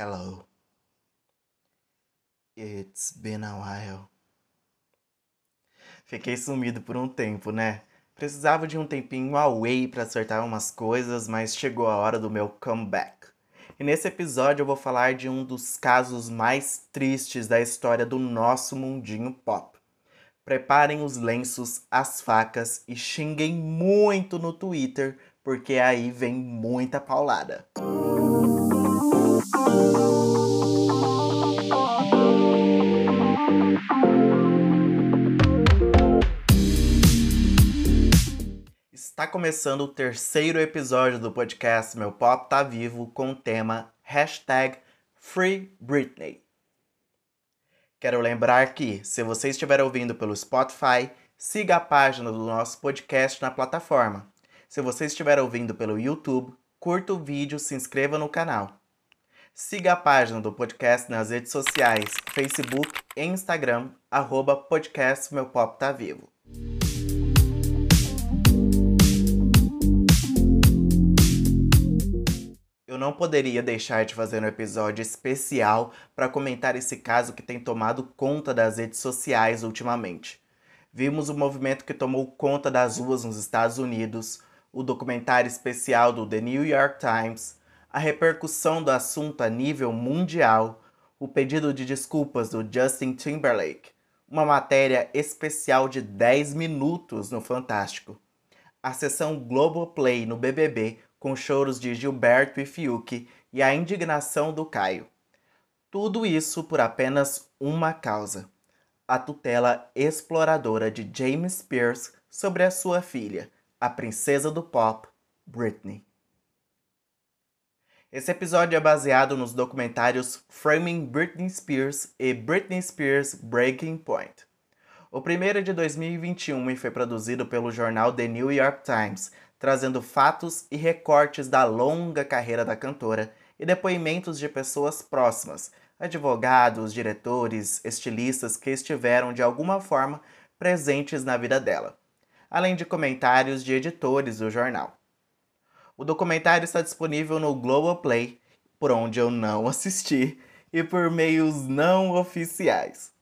Hello. It's been a while. Fiquei sumido por um tempo, né? Precisava de um tempinho away para acertar umas coisas, mas chegou a hora do meu comeback. E nesse episódio eu vou falar de um dos casos mais tristes da história do nosso mundinho pop. Preparem os lenços, as facas e xinguem muito no Twitter, porque aí vem muita paulada. Está começando o terceiro episódio do podcast Meu Pop Tá Vivo com o tema hashtag Free Britney. Quero lembrar que, se você estiver ouvindo pelo Spotify, siga a página do nosso podcast na plataforma. Se você estiver ouvindo pelo YouTube, curta o vídeo, se inscreva no canal. Siga a página do podcast nas redes sociais, Facebook e Instagram, arroba podcast Meu Pop Tá Vivo. Não poderia deixar de fazer um episódio especial para comentar esse caso que tem tomado conta das redes sociais ultimamente. Vimos o movimento que tomou conta das ruas nos Estados Unidos, o documentário especial do The New York Times, a repercussão do assunto a nível mundial, o pedido de desculpas do Justin Timberlake, uma matéria especial de 10 minutos no Fantástico, a sessão Globoplay no BBB com choros de Gilberto e Fiuk e a indignação do Caio. Tudo isso por apenas uma causa: a tutela exploradora de James Spears sobre a sua filha, a princesa do pop, Britney. Esse episódio é baseado nos documentários Framing Britney Spears e Britney Spears Breaking Point. O primeiro é de 2021 e foi produzido pelo jornal The New York Times, trazendo fatos e recortes da longa carreira da cantora e depoimentos de pessoas próximas, advogados, diretores, estilistas que estiveram de alguma forma presentes na vida dela, além de comentários de editores do jornal. O documentário está disponível no Globoplay, por onde eu não assisti, e por meios não oficiais.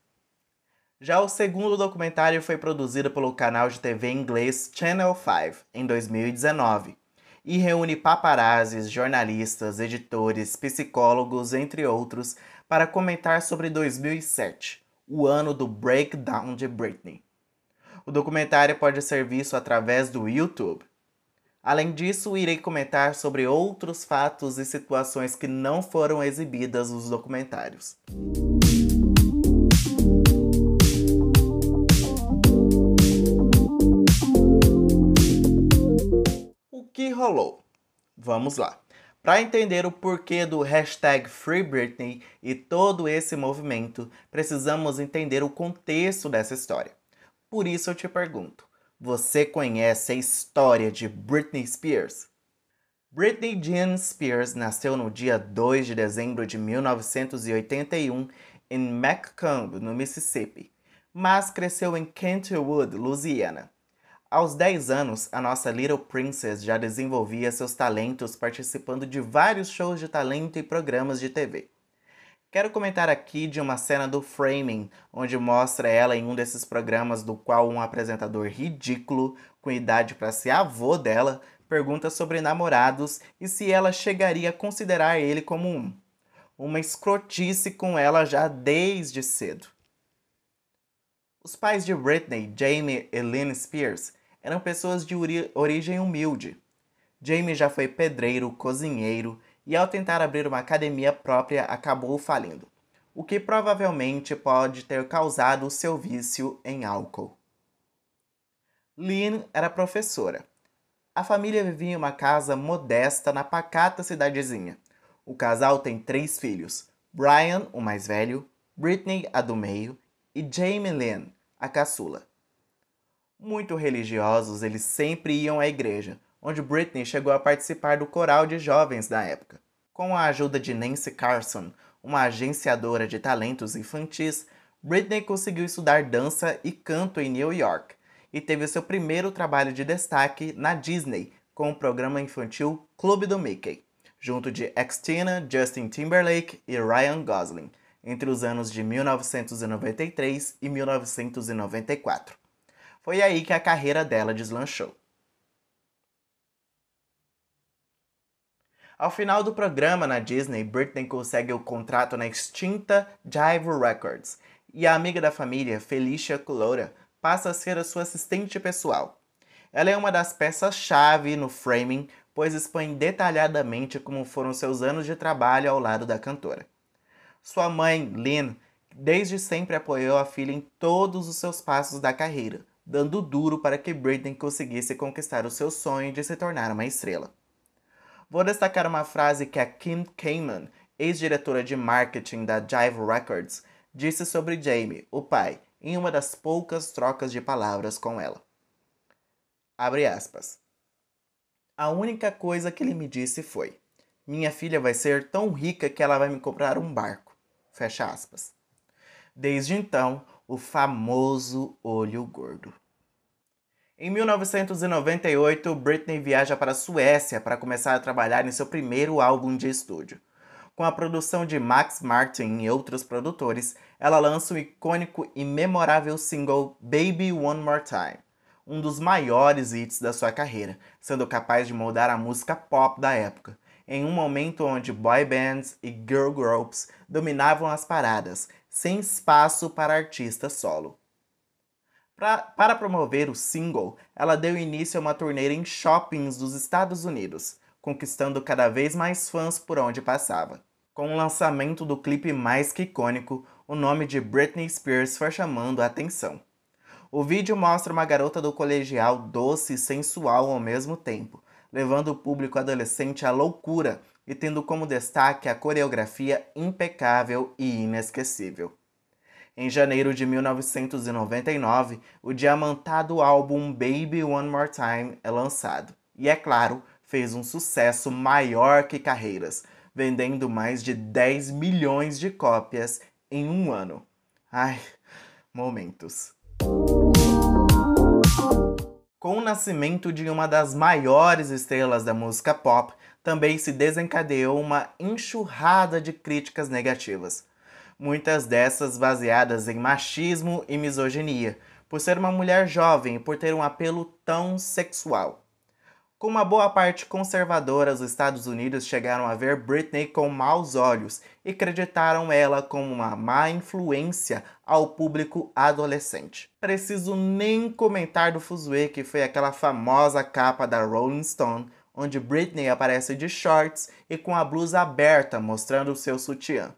Já o segundo documentário foi produzido pelo canal de TV inglês Channel 5 em 2019 e reúne paparazzis, jornalistas, editores, psicólogos, entre outros, para comentar sobre 2007, o ano do breakdown de Britney. O documentário pode ser visto através do YouTube. Além disso, irei comentar sobre outros fatos e situações que não foram exibidas nos documentários. Rolou? Vamos lá. Para entender o porquê do hashtag FreeBritney e todo esse movimento, precisamos entender o contexto dessa história. Por isso eu te pergunto: você conhece a história de Britney Spears? Britney Jean Spears nasceu no dia 2 de dezembro de 1981 em Macomb, no Mississippi, mas cresceu em Kentwood, Louisiana. Aos 10 anos, a nossa Little Princess já desenvolvia seus talentos participando de vários shows de talento e programas de TV. Quero comentar aqui de uma cena do Framing, onde mostra ela em um desses programas do qual um apresentador ridículo, com idade para ser avô dela, pergunta sobre namorados e se ela chegaria a considerar ele como um. Uma escrotice com ela já desde cedo. Os pais de Britney, Jamie e Lynn Spears, eram pessoas de origem humilde. Jamie já foi pedreiro, cozinheiro e ao tentar abrir uma academia própria acabou falindo, o que provavelmente pode ter causado seu vício em álcool. Lynn era professora. A família vivia em uma casa modesta na pacata cidadezinha. O casal tem três filhos: Brian, o mais velho, Britney, a do meio, e Jamie Lynn, a caçula. Muito religiosos, eles sempre iam à igreja, onde Britney chegou a participar do coral de jovens da época. Com a ajuda de Nancy Carson, uma agenciadora de talentos infantis, Britney conseguiu estudar dança e canto em New York e teve seu primeiro trabalho de destaque na Disney com o programa infantil Clube do Mickey, junto de Xtina, Justin Timberlake e Ryan Gosling, entre os anos de 1993 e 1994. Foi aí que a carreira dela deslanchou. Ao final do programa na Disney, Britney consegue o contrato na extinta Jive Records e a amiga da família, Felicia Culora, passa a ser a sua assistente pessoal. Ela é uma das peças-chave no framing, pois expõe detalhadamente como foram seus anos de trabalho ao lado da cantora. Sua mãe, Lynn, desde sempre apoiou a filha em todos os seus passos da carreira, dando duro para que Britney conseguisse conquistar o seu sonho de se tornar uma estrela. Vou destacar uma frase que a Kim Kamen, ex-diretora de marketing da Jive Records, disse sobre Jamie, o pai, em uma das poucas trocas de palavras com ela. Abre aspas. A única coisa que ele me disse foi: Minha filha vai ser tão rica que ela vai me comprar um barco. Fecha aspas. Desde então, o famoso olho gordo. Em 1998, Britney viaja para a Suécia para começar a trabalhar em seu primeiro álbum de estúdio. Com a produção de Max Martin e outros produtores, ela lança o icônico e memorável single Baby One More Time, um dos maiores hits da sua carreira, sendo capaz de moldar a música pop da época, em um momento onde boy bands e girl groups dominavam as paradas, sem espaço para artista solo. Pra, para promover o single, ela deu início a uma turnê em shoppings dos Estados Unidos, conquistando cada vez mais fãs por onde passava. Com o lançamento do clipe mais que icônico, o nome de Britney Spears foi chamando a atenção. O vídeo mostra uma garota do colegial doce e sensual ao mesmo tempo, levando o público adolescente à loucura e tendo como destaque a coreografia impecável e inesquecível. Em janeiro de 1999, o diamantado álbum Baby One More Time é lançado. E é claro, fez um sucesso maior que carreiras, vendendo mais de 10 milhões de cópias em um ano. Ai, momentos. Com o nascimento de uma das maiores estrelas da música pop, também se desencadeou uma enxurrada de críticas negativas muitas dessas baseadas em machismo e misoginia, por ser uma mulher jovem e por ter um apelo tão sexual. Com uma boa parte conservadora, os Estados Unidos chegaram a ver Britney com maus olhos e acreditaram ela como uma má influência ao público adolescente. Preciso nem comentar do fuzuê que foi aquela famosa capa da Rolling Stone, onde Britney aparece de shorts e com a blusa aberta mostrando seu sutiã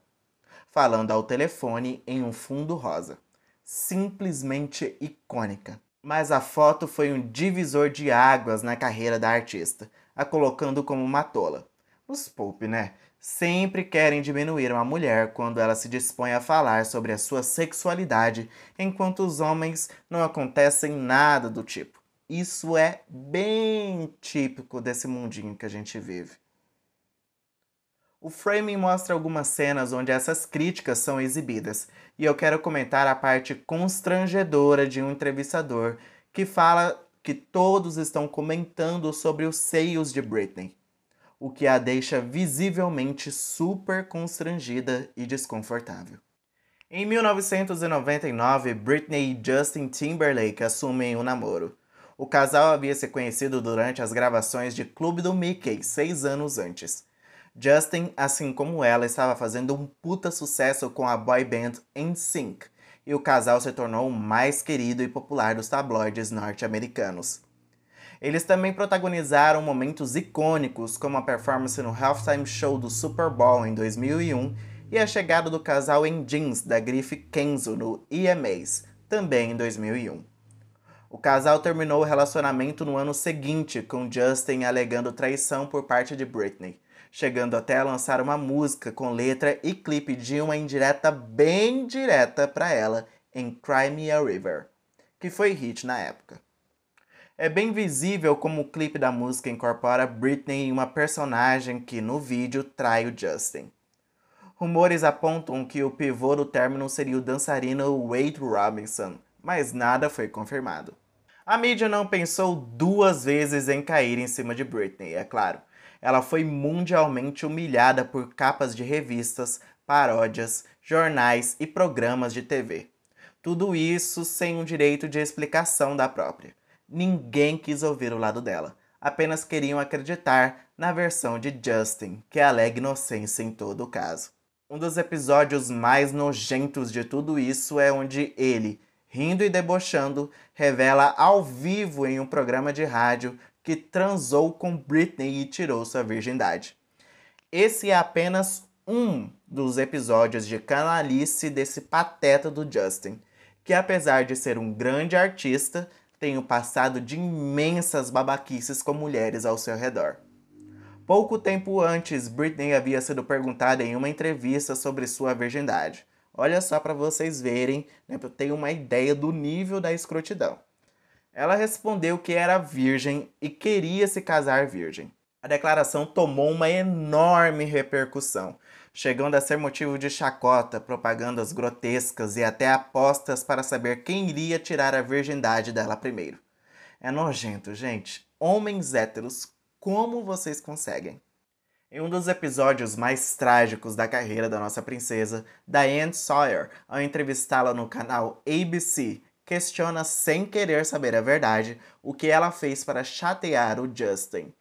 falando ao telefone em um fundo rosa. Simplesmente icônica. Mas a foto foi um divisor de águas na carreira da artista, a colocando como uma tola. Os Pope, né? Sempre querem diminuir uma mulher quando ela se dispõe a falar sobre a sua sexualidade, enquanto os homens não acontecem nada do tipo. Isso é bem típico desse mundinho que a gente vive. O framing mostra algumas cenas onde essas críticas são exibidas, e eu quero comentar a parte constrangedora de um entrevistador que fala que todos estão comentando sobre os seios de Britney, o que a deixa visivelmente super constrangida e desconfortável. Em 1999, Britney e Justin Timberlake assumem o um namoro. O casal havia se conhecido durante as gravações de Clube do Mickey seis anos antes. Justin, assim como ela, estava fazendo um puta sucesso com a boy band NSYNC, e o casal se tornou o mais querido e popular dos tabloides norte-americanos. Eles também protagonizaram momentos icônicos, como a performance no halftime show do Super Bowl em 2001 e a chegada do casal em jeans da grife Kenzo no EMAs, também em 2001. O casal terminou o relacionamento no ano seguinte, com Justin alegando traição por parte de Britney chegando até a lançar uma música com letra e clipe de uma indireta bem direta para ela em Cry Me a River, que foi hit na época. É bem visível como o clipe da música incorpora Britney em uma personagem que no vídeo trai o Justin. Rumores apontam que o pivô do término seria o dançarino Wade Robinson, mas nada foi confirmado. A mídia não pensou duas vezes em cair em cima de Britney, é claro. ela foi mundialmente humilhada por capas de revistas, paródias, jornais e programas de TV. Tudo isso sem um direito de explicação da própria. Ninguém quis ouvir o lado dela, apenas queriam acreditar na versão de Justin, que alega inocência em todo o caso. Um dos episódios mais nojentos de tudo isso é onde ele, rindo e debochando, revela ao vivo em um programa de rádio que transou com Britney e tirou sua virgindade. Esse é apenas um dos episódios de canalice desse pateta do Justin, que apesar de ser um grande artista, tem o passado de imensas babaquices com mulheres ao seu redor. Pouco tempo antes, Britney havia sido perguntada em uma entrevista sobre sua virgindade. Olha só para vocês verem, né, para ter uma ideia do nível da escrotidão. Ela respondeu que era virgem e queria se casar virgem. A declaração tomou uma enorme repercussão, chegando a ser motivo de chacota, propagandas grotescas e até apostas para saber quem iria tirar a virgindade dela primeiro. É nojento, gente. Homens héteros, como vocês conseguem? Em um dos episódios mais trágicos da carreira da nossa princesa, Diane Sawyer, ao entrevistá-la no canal ABC, questiona sem querer saber a verdade o que ela fez para chatear o Justin.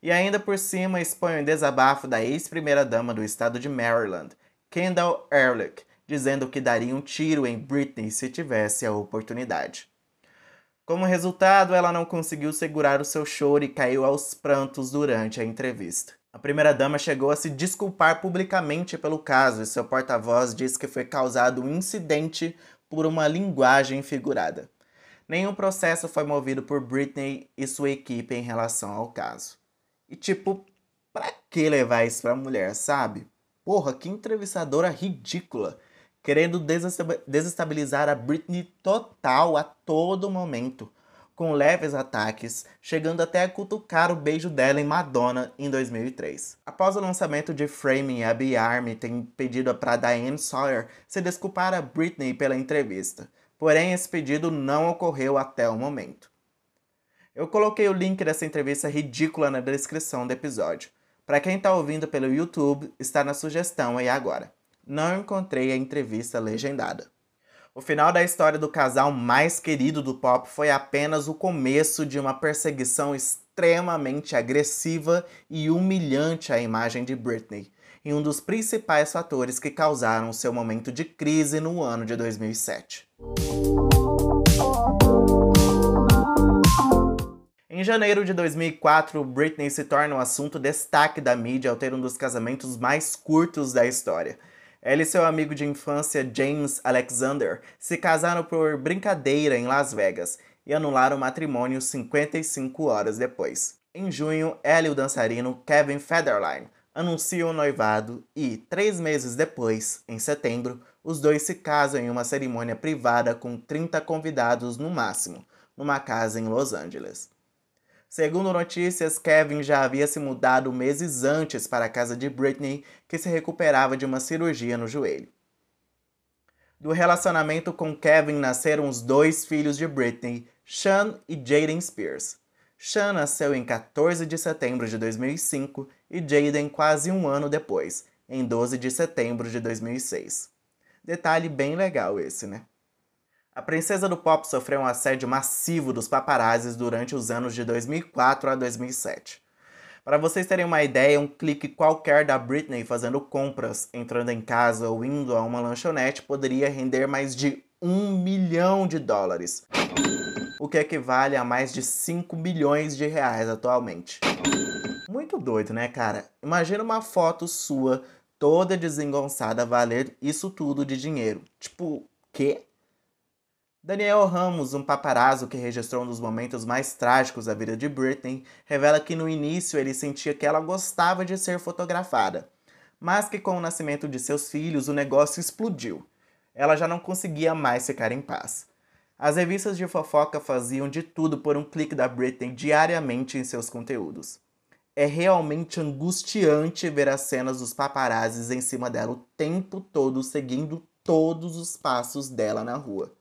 E ainda por cima expõe o desabafo da ex-primeira-dama do estado de Maryland, Kendall Ehrlich, dizendo que daria um tiro em Britney se tivesse a oportunidade. Como resultado, ela não conseguiu segurar o seu choro e caiu aos prantos durante a entrevista. A primeira-dama chegou a se desculpar publicamente pelo caso e seu porta-voz disse que foi causado um incidente por uma linguagem figurada. Nenhum processo foi movido por Britney e sua equipe em relação ao caso. E tipo, pra que levar isso pra mulher, sabe? Porra, que entrevistadora ridícula, querendo desestabilizar a Britney total a todo momento, com leves ataques, chegando até a cutucar o beijo dela em Madonna em 2003. Após o lançamento de Framing, a B-Army tem pedido para Diane Sawyer se desculpar a Britney pela entrevista, porém esse pedido não ocorreu até o momento. Eu coloquei o link dessa entrevista ridícula na descrição do episódio. Para quem está ouvindo pelo YouTube, está na sugestão aí agora. Não encontrei a entrevista legendada. O final da história do casal mais querido do pop foi apenas o começo de uma perseguição extremamente agressiva e humilhante à imagem de Britney, e um dos principais fatores que causaram seu momento de crise no ano de 2007. Em janeiro de 2004, Britney se torna um assunto destaque da mídia ao ter um dos casamentos mais curtos da história. Ela e seu amigo de infância James Alexander se casaram por brincadeira em Las Vegas e anularam o matrimônio 55 horas depois. Em junho, ela e o dançarino Kevin Federline anunciam o noivado e, três meses depois, em setembro, os dois se casam em uma cerimônia privada com 30 convidados no máximo, numa casa em Los Angeles. Segundo notícias, Kevin já havia se mudado meses antes para a casa de Britney, que se recuperava de uma cirurgia no joelho. Do relacionamento com Kevin nasceram os dois filhos de Britney, Sean e Jaden Spears. Sean nasceu em 14 de setembro de 2005 e Jaden quase um ano depois, em 12 de setembro de 2006. Detalhe bem legal esse, né? A princesa do pop sofreu um assédio massivo dos paparazzis durante os anos de 2004 a 2007. Para vocês terem uma ideia, um clique qualquer da Britney fazendo compras, entrando em casa ou indo a uma lanchonete poderia render mais de um milhão de dólares, o que equivale a mais de 5 milhões de reais atualmente. Muito doido, né, cara? Imagina uma foto sua toda desengonçada valer isso tudo de dinheiro. Tipo, quê? Daniel Ramos, um paparazzo que registrou um dos momentos mais trágicos da vida de Britney, revela que no início ele sentia que ela gostava de ser fotografada, mas que com o nascimento de seus filhos o negócio explodiu. Ela já não conseguia mais ficar em paz. As revistas de fofoca faziam de tudo por um clique da Britney diariamente em seus conteúdos. É realmente angustiante ver as cenas dos paparazzis em cima dela o tempo todo, seguindo todos os passos dela na rua.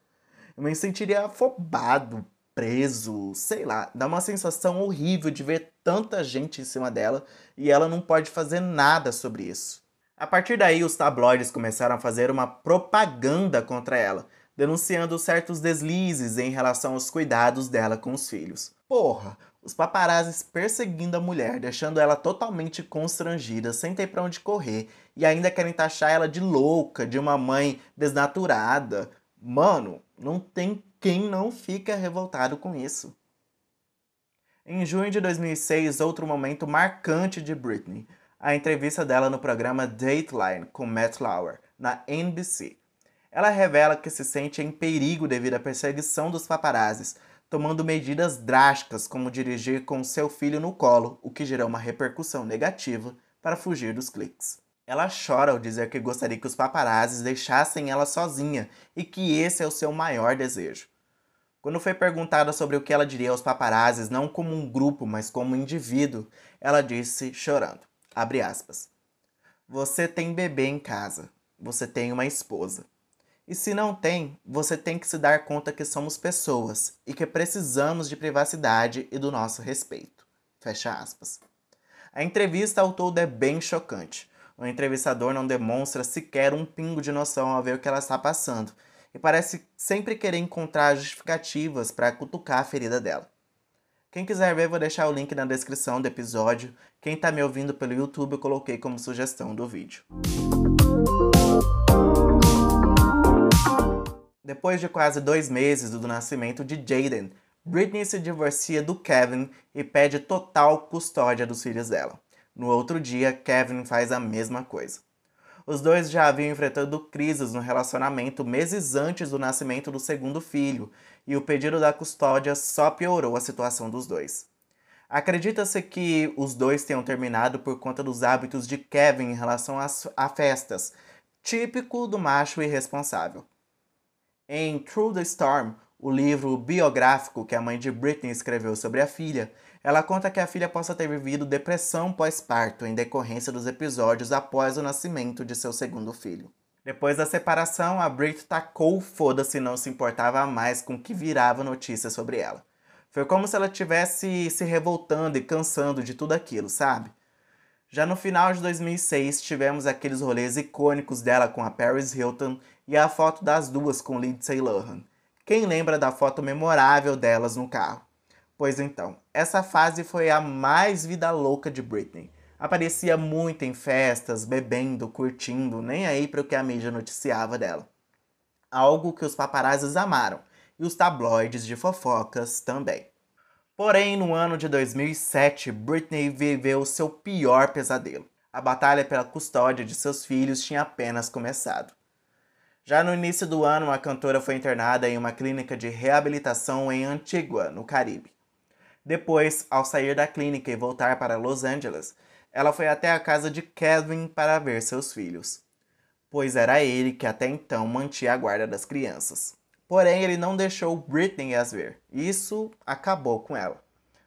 Eu me sentiria afobado, preso, sei lá, dá uma sensação horrível de ver tanta gente em cima dela e ela não pode fazer nada sobre isso. A partir daí, os tabloides começaram a fazer uma propaganda contra ela, denunciando certos deslizes em relação aos cuidados dela com os filhos. Porra, os paparazzis perseguindo a mulher, deixando ela totalmente constrangida, sem ter para onde correr, e ainda querem taxar ela de louca, de uma mãe desnaturada. Mano, não tem quem não fica revoltado com isso. Em junho de 2006, outro momento marcante de Britney, a entrevista dela no programa Dateline com Matt Lauer, na NBC. Ela revela que se sente em perigo devido à perseguição dos paparazzis, tomando medidas drásticas como dirigir com seu filho no colo, o que gerou uma repercussão negativa para fugir dos cliques. Ela chora ao dizer que gostaria que os paparazzis deixassem ela sozinha e que esse é o seu maior desejo. Quando foi perguntada sobre o que ela diria aos paparazzis, não como um grupo, mas como um indivíduo, ela disse, chorando, aspas, Você tem bebê em casa, você tem uma esposa. E se não tem, você tem que se dar conta que somos pessoas e que precisamos de privacidade e do nosso respeito. Fecha aspas. A entrevista ao todo é bem chocante. O entrevistador não demonstra sequer um pingo de noção ao ver o que ela está passando e parece sempre querer encontrar justificativas para cutucar a ferida dela. Quem quiser ver, vou deixar o link na descrição do episódio. Quem está me ouvindo pelo YouTube, eu coloquei como sugestão do vídeo. Depois de quase dois meses do nascimento de Jaden, Britney se divorcia do Kevin e pede total custódia dos filhos dela. No outro dia, Kevin faz a mesma coisa. Os dois já haviam enfrentado crises no relacionamento meses antes do nascimento do segundo filho, e o pedido da custódia só piorou a situação dos dois. Acredita-se que os dois tenham terminado por conta dos hábitos de Kevin em relação às, a festas, típico do macho irresponsável. Em Through the Storm, o livro biográfico que a mãe de Britney escreveu sobre a filha, ela conta que a filha possa ter vivido depressão pós-parto em decorrência dos episódios após o nascimento de seu segundo filho. Depois da separação, a Brit tacou foda-se não se importava mais com o que virava notícia sobre ela. Foi como se ela tivesse se revoltando e cansando de tudo aquilo, sabe? Já no final de 2006, tivemos aqueles rolês icônicos dela com a Paris Hilton e a foto das duas com Lindsay Lohan. Quem lembra da foto memorável delas no carro? Pois então, essa fase foi a mais vida louca de Britney. Aparecia muito em festas, bebendo, curtindo, nem aí para o que a mídia noticiava dela. Algo que os paparazzis amaram, e os tabloides de fofocas também. Porém, no ano de 2007, Britney viveu seu pior pesadelo. A batalha pela custódia de seus filhos tinha apenas começado. Já no início do ano, a cantora foi internada em uma clínica de reabilitação em Antigua, no Caribe. Depois, ao sair da clínica e voltar para Los Angeles, ela foi até a casa de Kevin para ver seus filhos, pois era ele que até então mantinha a guarda das crianças. Porém, ele não deixou Britney as ver. Isso acabou com ela.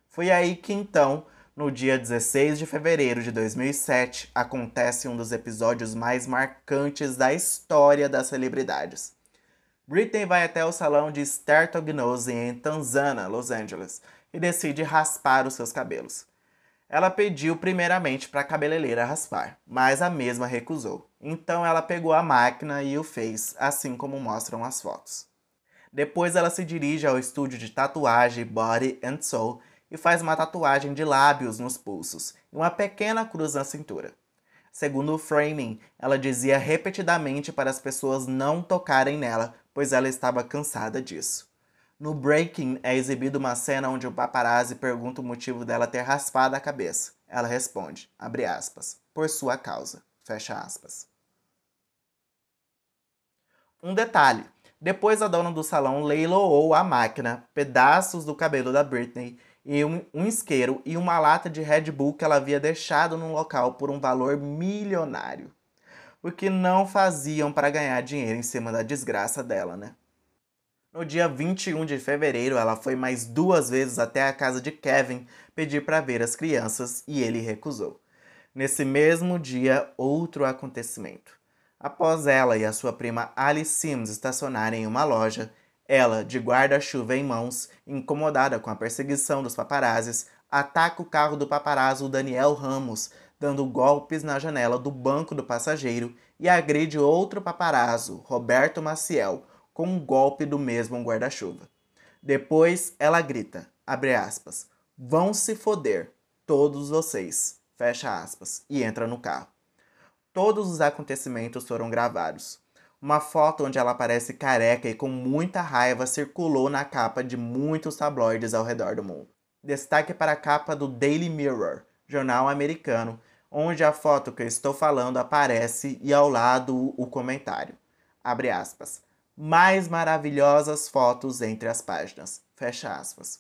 Foi aí que então, no dia 16 de fevereiro de 2007, acontece um dos episódios mais marcantes da história das celebridades. Britney vai até o salão de Gnose em Tanzana, Los Angeles, e decide raspar os seus cabelos. Ela pediu primeiramente para a cabeleireira raspar, mas a mesma recusou. Então ela pegou a máquina e o fez, assim como mostram as fotos. Depois ela se dirige ao estúdio de tatuagem Body and Soul e faz uma tatuagem de lábios nos pulsos e uma pequena cruz na cintura. Segundo o framing, ela dizia repetidamente para as pessoas não tocarem nela, pois ela estava cansada disso. No Breaking é exibida uma cena onde o paparazzi pergunta o motivo dela ter raspado a cabeça. Ela responde, abre aspas, por sua causa, fecha aspas. Um detalhe, depois, a dona do salão leiloou a máquina, pedaços do cabelo da Britney e um, um isqueiro e uma lata de Red Bull que ela havia deixado no local por um valor milionário. O que não faziam para ganhar dinheiro em cima da desgraça dela, né? No dia 21 de fevereiro, ela foi mais duas vezes até a casa de Kevin pedir para ver as crianças e ele recusou. Nesse mesmo dia, outro acontecimento. Após ela e a sua prima Alice Sims estacionarem em uma loja, Ela, de guarda-chuva em mãos, incomodada com a perseguição dos paparazzis, ataca o carro do paparazzo Daniel Ramos, dando golpes na janela do banco do passageiro e agride outro paparazzo, Roberto Maciel, com um golpe do mesmo guarda-chuva. Depois ela grita, abre aspas, vão se foder, todos vocês, fecha aspas, e entra no carro. Todos os acontecimentos foram gravados. Uma foto onde ela aparece careca e com muita raiva circulou na capa de muitos tabloides ao redor do mundo. Destaque para a capa do Daily Mirror, jornal americano, onde a foto que eu estou falando aparece e ao lado o comentário. Abre aspas. Mais maravilhosas fotos entre as páginas. Fecha aspas.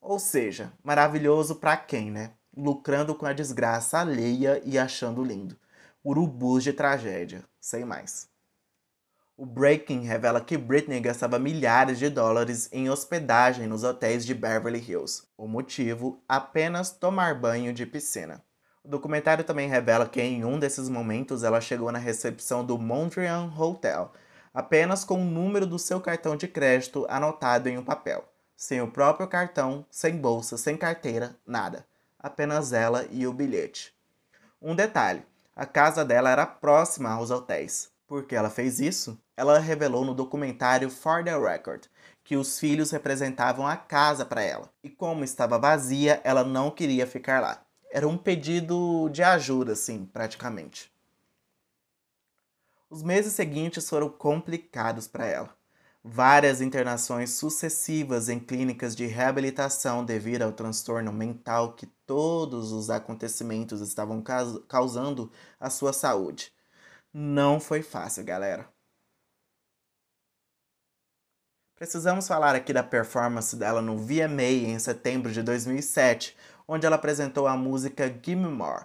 Ou seja, maravilhoso para quem, né? Lucrando com a desgraça alheia e achando lindo. Urubus de tragédia, sem mais. O Breaking revela que Britney gastava milhares de dólares em hospedagem nos hotéis de Beverly Hills. O motivo? Apenas tomar banho de piscina. O documentário também revela que em um desses momentos ela chegou na recepção do Mondrian Hotel, apenas com o número do seu cartão de crédito anotado em um papel, sem o próprio cartão, sem bolsa, sem carteira, nada. Apenas ela e o bilhete. Um detalhe: a casa dela era próxima aos hotéis. Por que ela fez isso? Ela revelou no documentário For the Record que os filhos representavam a casa para ela. E como estava vazia, ela não queria ficar lá. Era um pedido de ajuda, assim, praticamente. Os meses seguintes foram complicados para ela. Várias internações sucessivas em clínicas de reabilitação devido ao transtorno mental que todos os acontecimentos estavam causando à sua saúde. Não foi fácil, galera. Precisamos falar aqui da performance dela no VMA em setembro de 2007, onde ela apresentou a música Gimme More.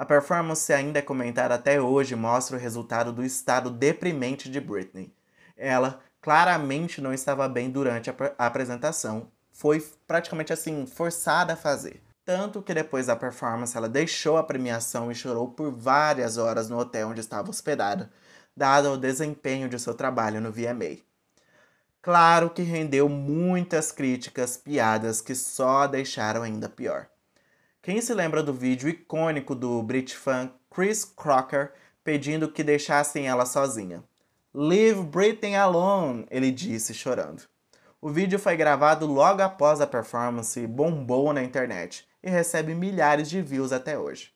A performance ainda é comentada até hoje mostra o resultado do estado deprimente de Britney. Ela claramente não estava bem durante a, a apresentação, foi praticamente assim forçada a fazer. Tanto que depois da performance ela deixou a premiação e chorou por várias horas no hotel onde estava hospedada, dado o desempenho de seu trabalho no VMA. Claro que rendeu muitas críticas, piadas que só deixaram ainda pior. Quem se lembra do vídeo icônico do Brit fan Chris Crocker pedindo que deixassem ela sozinha? Leave Britney alone, ele disse chorando. O vídeo foi gravado logo após a performance e bombou na internet e recebe milhares de views até hoje.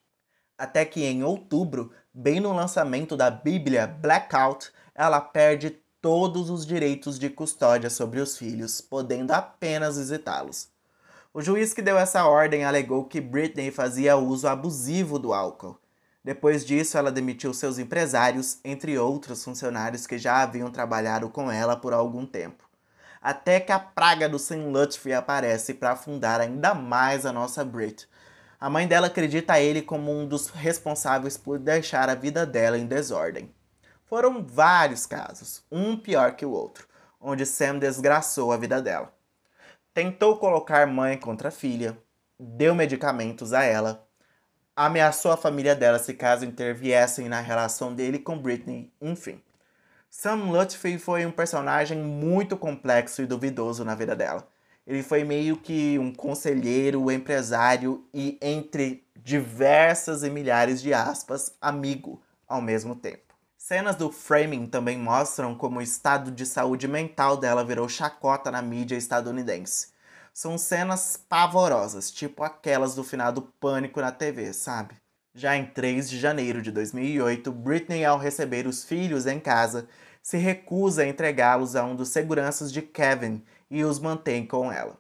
Até que em outubro, bem no lançamento da Bíblia Blackout, ela perde todos os direitos de custódia sobre os filhos, podendo apenas visitá-los. O juiz que deu essa ordem alegou que Britney fazia uso abusivo do álcool. Depois disso, ela demitiu seus empresários, entre outros funcionários que já haviam trabalhado com ela por algum tempo. Até que a praga do Sam Lutfi aparece para afundar ainda mais a nossa Brit. A mãe dela acredita ele como um dos responsáveis por deixar a vida dela em desordem. Foram vários casos, um pior que o outro, onde Sam desgraçou a vida dela. Tentou colocar mãe contra filha, deu medicamentos a ela, ameaçou a família dela se caso interviessem na relação dele com Britney, enfim. Sam Lutfi foi um personagem muito complexo e duvidoso na vida dela. Ele foi meio que um conselheiro, empresário e, entre diversas e milhares de aspas, amigo ao mesmo tempo. Cenas do framing também mostram como o estado de saúde mental dela virou chacota na mídia estadunidense. São cenas pavorosas, tipo aquelas do final do Pânico na TV, sabe? Já em 3 de janeiro de 2008, Britney, ao receber os filhos em casa, se recusa a entregá-los a um dos seguranças de Kevin e os mantém com ela.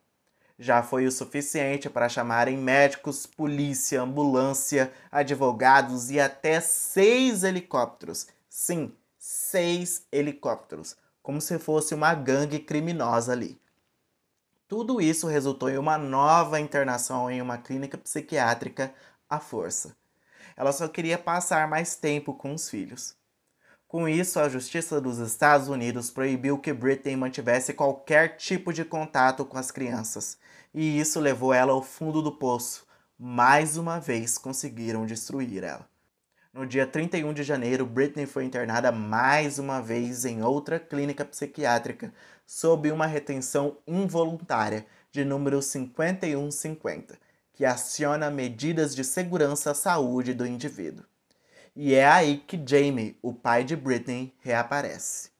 Já foi o suficiente para chamarem médicos, polícia, ambulância, advogados e até seis helicópteros Sim, seis helicópteros, como se fosse uma gangue criminosa ali. Tudo isso resultou em uma nova internação em uma clínica psiquiátrica à força. Ela só queria passar mais tempo com os filhos. Com isso, a Justiça dos Estados Unidos proibiu que Britney mantivesse qualquer tipo de contato com as crianças, e isso levou ela ao fundo do poço. Mais uma vez conseguiram destruir ela. No dia 31 de janeiro, Britney foi internada mais uma vez em outra clínica psiquiátrica sob uma retenção involuntária de número 5150, que aciona medidas de segurança à saúde do indivíduo. E é aí que Jamie, o pai de Britney, reaparece.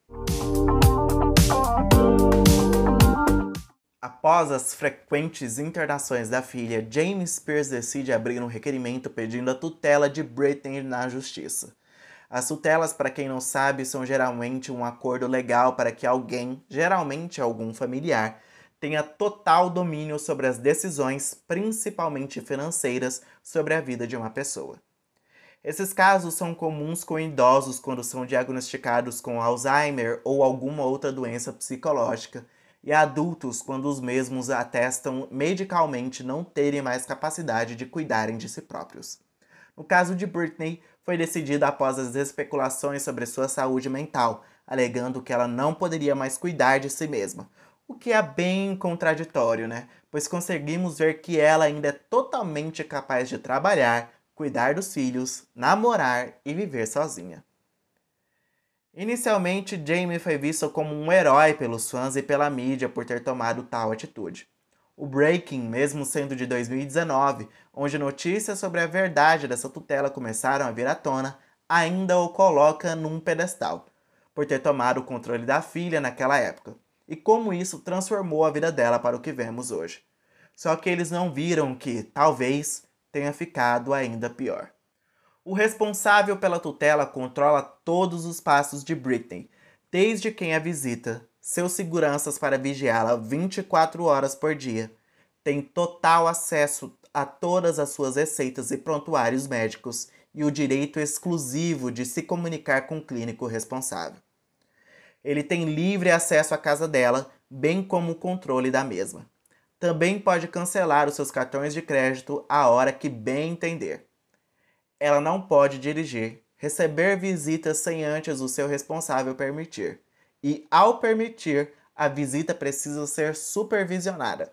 Após as frequentes internações da filha, Jamie Spears decide abrir um requerimento pedindo a tutela de Britney na justiça. As tutelas, para quem não sabe, são geralmente um acordo legal para que alguém, geralmente algum familiar, tenha total domínio sobre as decisões, principalmente financeiras, sobre a vida de uma pessoa. Esses casos são comuns com idosos quando são diagnosticados com Alzheimer ou alguma outra doença psicológica e adultos quando os mesmos atestam medicalmente não terem mais capacidade de cuidarem de si próprios. No caso de Britney, foi decidido após as especulações sobre sua saúde mental, alegando que ela não poderia mais cuidar de si mesma, o que é bem contraditório, né? Pois conseguimos ver que ela ainda é totalmente capaz de trabalhar, cuidar dos filhos, namorar e viver sozinha. Inicialmente, Jamie foi visto como um herói pelos fãs e pela mídia por ter tomado tal atitude. O Breaking, mesmo sendo de 2019, onde notícias sobre a verdade dessa tutela começaram a vir à tona, ainda o coloca num pedestal, por ter tomado o controle da filha naquela época, e como isso transformou a vida dela para o que vemos hoje. Só que eles não viram que, talvez, tenha ficado ainda pior. O responsável pela tutela controla todos os passos de Britney, desde quem a visita, seus seguranças para vigiá-la 24 horas por dia, tem total acesso a todas as suas receitas e prontuários médicos e o direito exclusivo de se comunicar com o clínico responsável. Ele tem livre acesso à casa dela, bem como o controle da mesma. Também pode cancelar os seus cartões de crédito a hora que bem entender ela não pode dirigir, receber visitas sem antes o seu responsável permitir. E, ao permitir, a visita precisa ser supervisionada.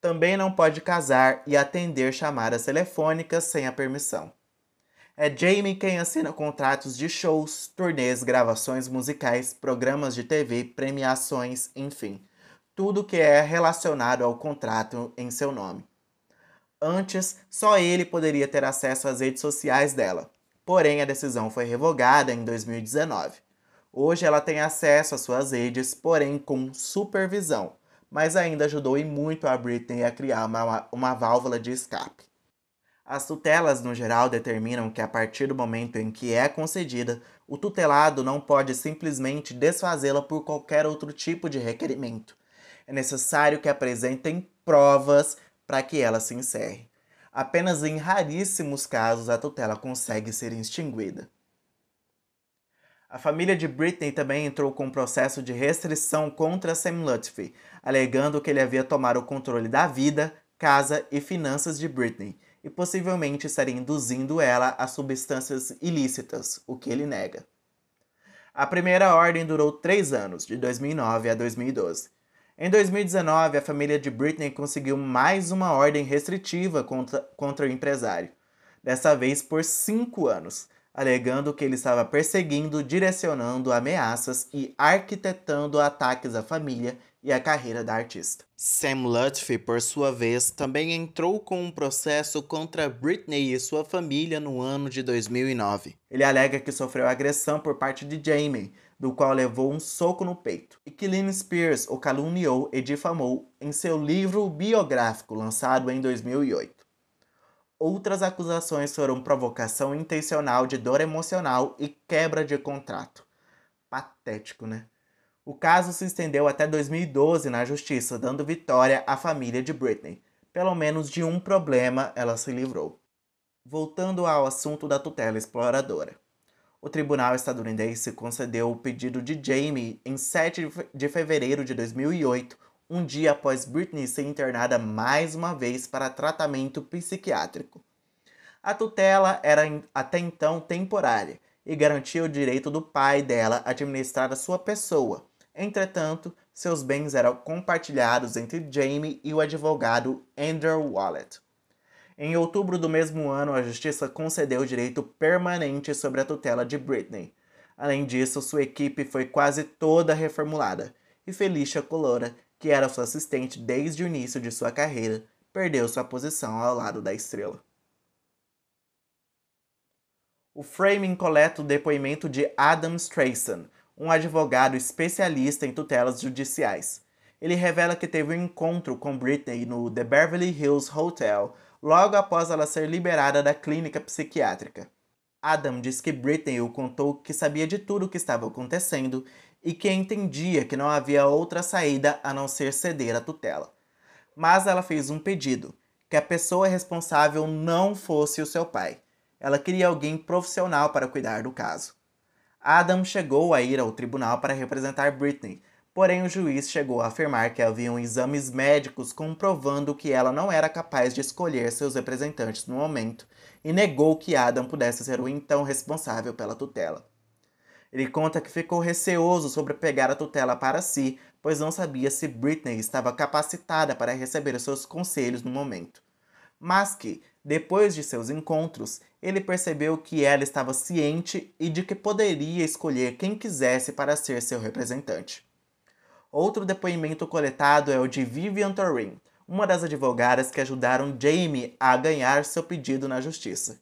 Também não pode casar e atender chamadas telefônicas sem a permissão. É Jamie quem assina contratos de shows, turnês, gravações musicais, programas de TV, premiações, enfim, tudo que é relacionado ao contrato em seu nome. Antes, só ele poderia ter acesso às redes sociais dela. Porém, a decisão foi revogada em 2019. Hoje ela tem acesso às suas redes, porém com supervisão, mas ainda ajudou e muito a Britney a criar uma, uma válvula de escape. As tutelas, no geral, determinam que a partir do momento em que é concedida, o tutelado não pode simplesmente desfazê-la por qualquer outro tipo de requerimento. É necessário que apresentem provas para que ela se encerre. Apenas em raríssimos casos a tutela consegue ser extinguida. A família de Britney também entrou com um processo de restrição contra Sam Lutfi, alegando que ele havia tomado o controle da vida, casa e finanças de Britney e possivelmente estaria induzindo ela a substâncias ilícitas, o que ele nega. A primeira ordem durou três anos, de 2009 a 2012, em 2019, a família de Britney conseguiu mais uma ordem restritiva contra, contra o empresário, dessa vez por cinco anos, alegando que ele estava perseguindo, direcionando ameaças e arquitetando ataques à família e à carreira da artista. Sam Lutfi, por sua vez, também entrou com um processo contra Britney e sua família no ano de 2009. Ele alega que sofreu agressão por parte de Jamie, do qual levou um soco no peito, e que Lynn Spears o caluniou e difamou em seu livro biográfico lançado em 2008. Outras acusações foram provocação intencional de dor emocional e quebra de contrato. Patético, né? O caso se estendeu até 2012 na justiça, dando vitória à família de Britney. Pelo menos de um problema ela se livrou. Voltando ao assunto da tutela exploradora o tribunal estadunidense concedeu o pedido de Jamie em 7 de fevereiro de 2008, um dia após Britney ser internada mais uma vez para tratamento psiquiátrico. A tutela era até então temporária e garantia o direito do pai dela administrar a sua pessoa. Entretanto, seus bens eram compartilhados entre Jamie e o advogado Andrew Wallet. Em outubro do mesmo ano, a justiça concedeu o direito permanente sobre a tutela de Britney. Além disso, sua equipe foi quase toda reformulada, e Felicia Colora, que era sua assistente desde o início de sua carreira, perdeu sua posição ao lado da estrela. O framing coleta o depoimento de Adam Strayson, um advogado especialista em tutelas judiciais. Ele revela que teve um encontro com Britney no The Beverly Hills Hotel logo após ela ser liberada da clínica psiquiátrica. Adam diz que Britney o contou que sabia de tudo o que estava acontecendo e que entendia que não havia outra saída a não ser ceder à tutela. Mas ela fez um pedido: que a pessoa responsável não fosse o seu pai. Ela queria alguém profissional para cuidar do caso. Adam chegou a ir ao tribunal para representar Britney, porém o juiz chegou a afirmar que haviam exames médicos comprovando que ela não era capaz de escolher seus representantes no momento e negou que Adam pudesse ser o então responsável pela tutela. Ele conta que ficou receoso sobre pegar a tutela para si, pois não sabia se Britney estava capacitada para receber seus conselhos no momento. Mas que, depois de seus encontros, ele percebeu que ela estava ciente e de que poderia escolher quem quisesse para ser seu representante. Outro depoimento coletado é o de Vivian Torin, uma das advogadas que ajudaram Jamie a ganhar seu pedido na justiça.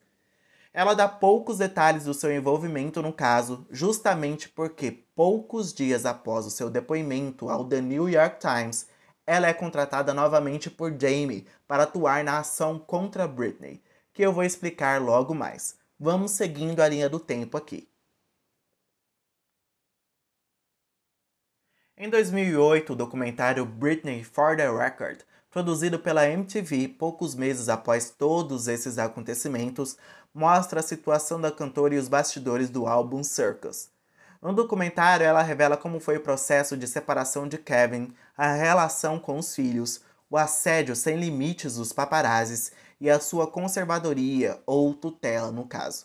Ela dá poucos detalhes do seu envolvimento no caso, justamente porque poucos dias após o seu depoimento ao The New York Times, ela é contratada novamente por Jamie para atuar na ação contra Britney, que eu vou explicar logo mais. Vamos seguindo a linha do tempo aqui. Em 2008, o documentário Britney for the Record produzido pela MTV poucos meses após todos esses acontecimentos, mostra a situação da cantora e os bastidores do álbum Circus. No documentário, ela revela como foi o processo de separação de Kevin, a relação com os filhos, o assédio sem limites dos paparazzis e a sua conservadoria ou tutela no caso.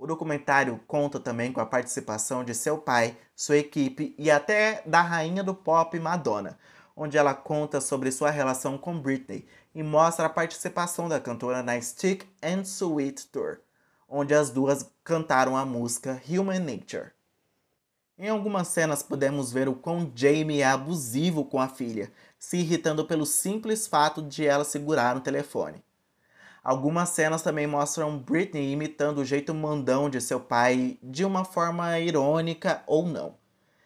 O documentário conta também com a participação de seu pai, sua equipe e até da rainha do pop Madonna, onde ela conta sobre sua relação com Britney e mostra a participação da cantora na Stick and Sweet Tour, onde as duas cantaram a música Human Nature. Em algumas cenas podemos ver o quão Jamie é abusivo com a filha, se irritando pelo simples fato de ela segurar o telefone. Algumas cenas também mostram Britney imitando o jeito mandão de seu pai de uma forma irônica ou não.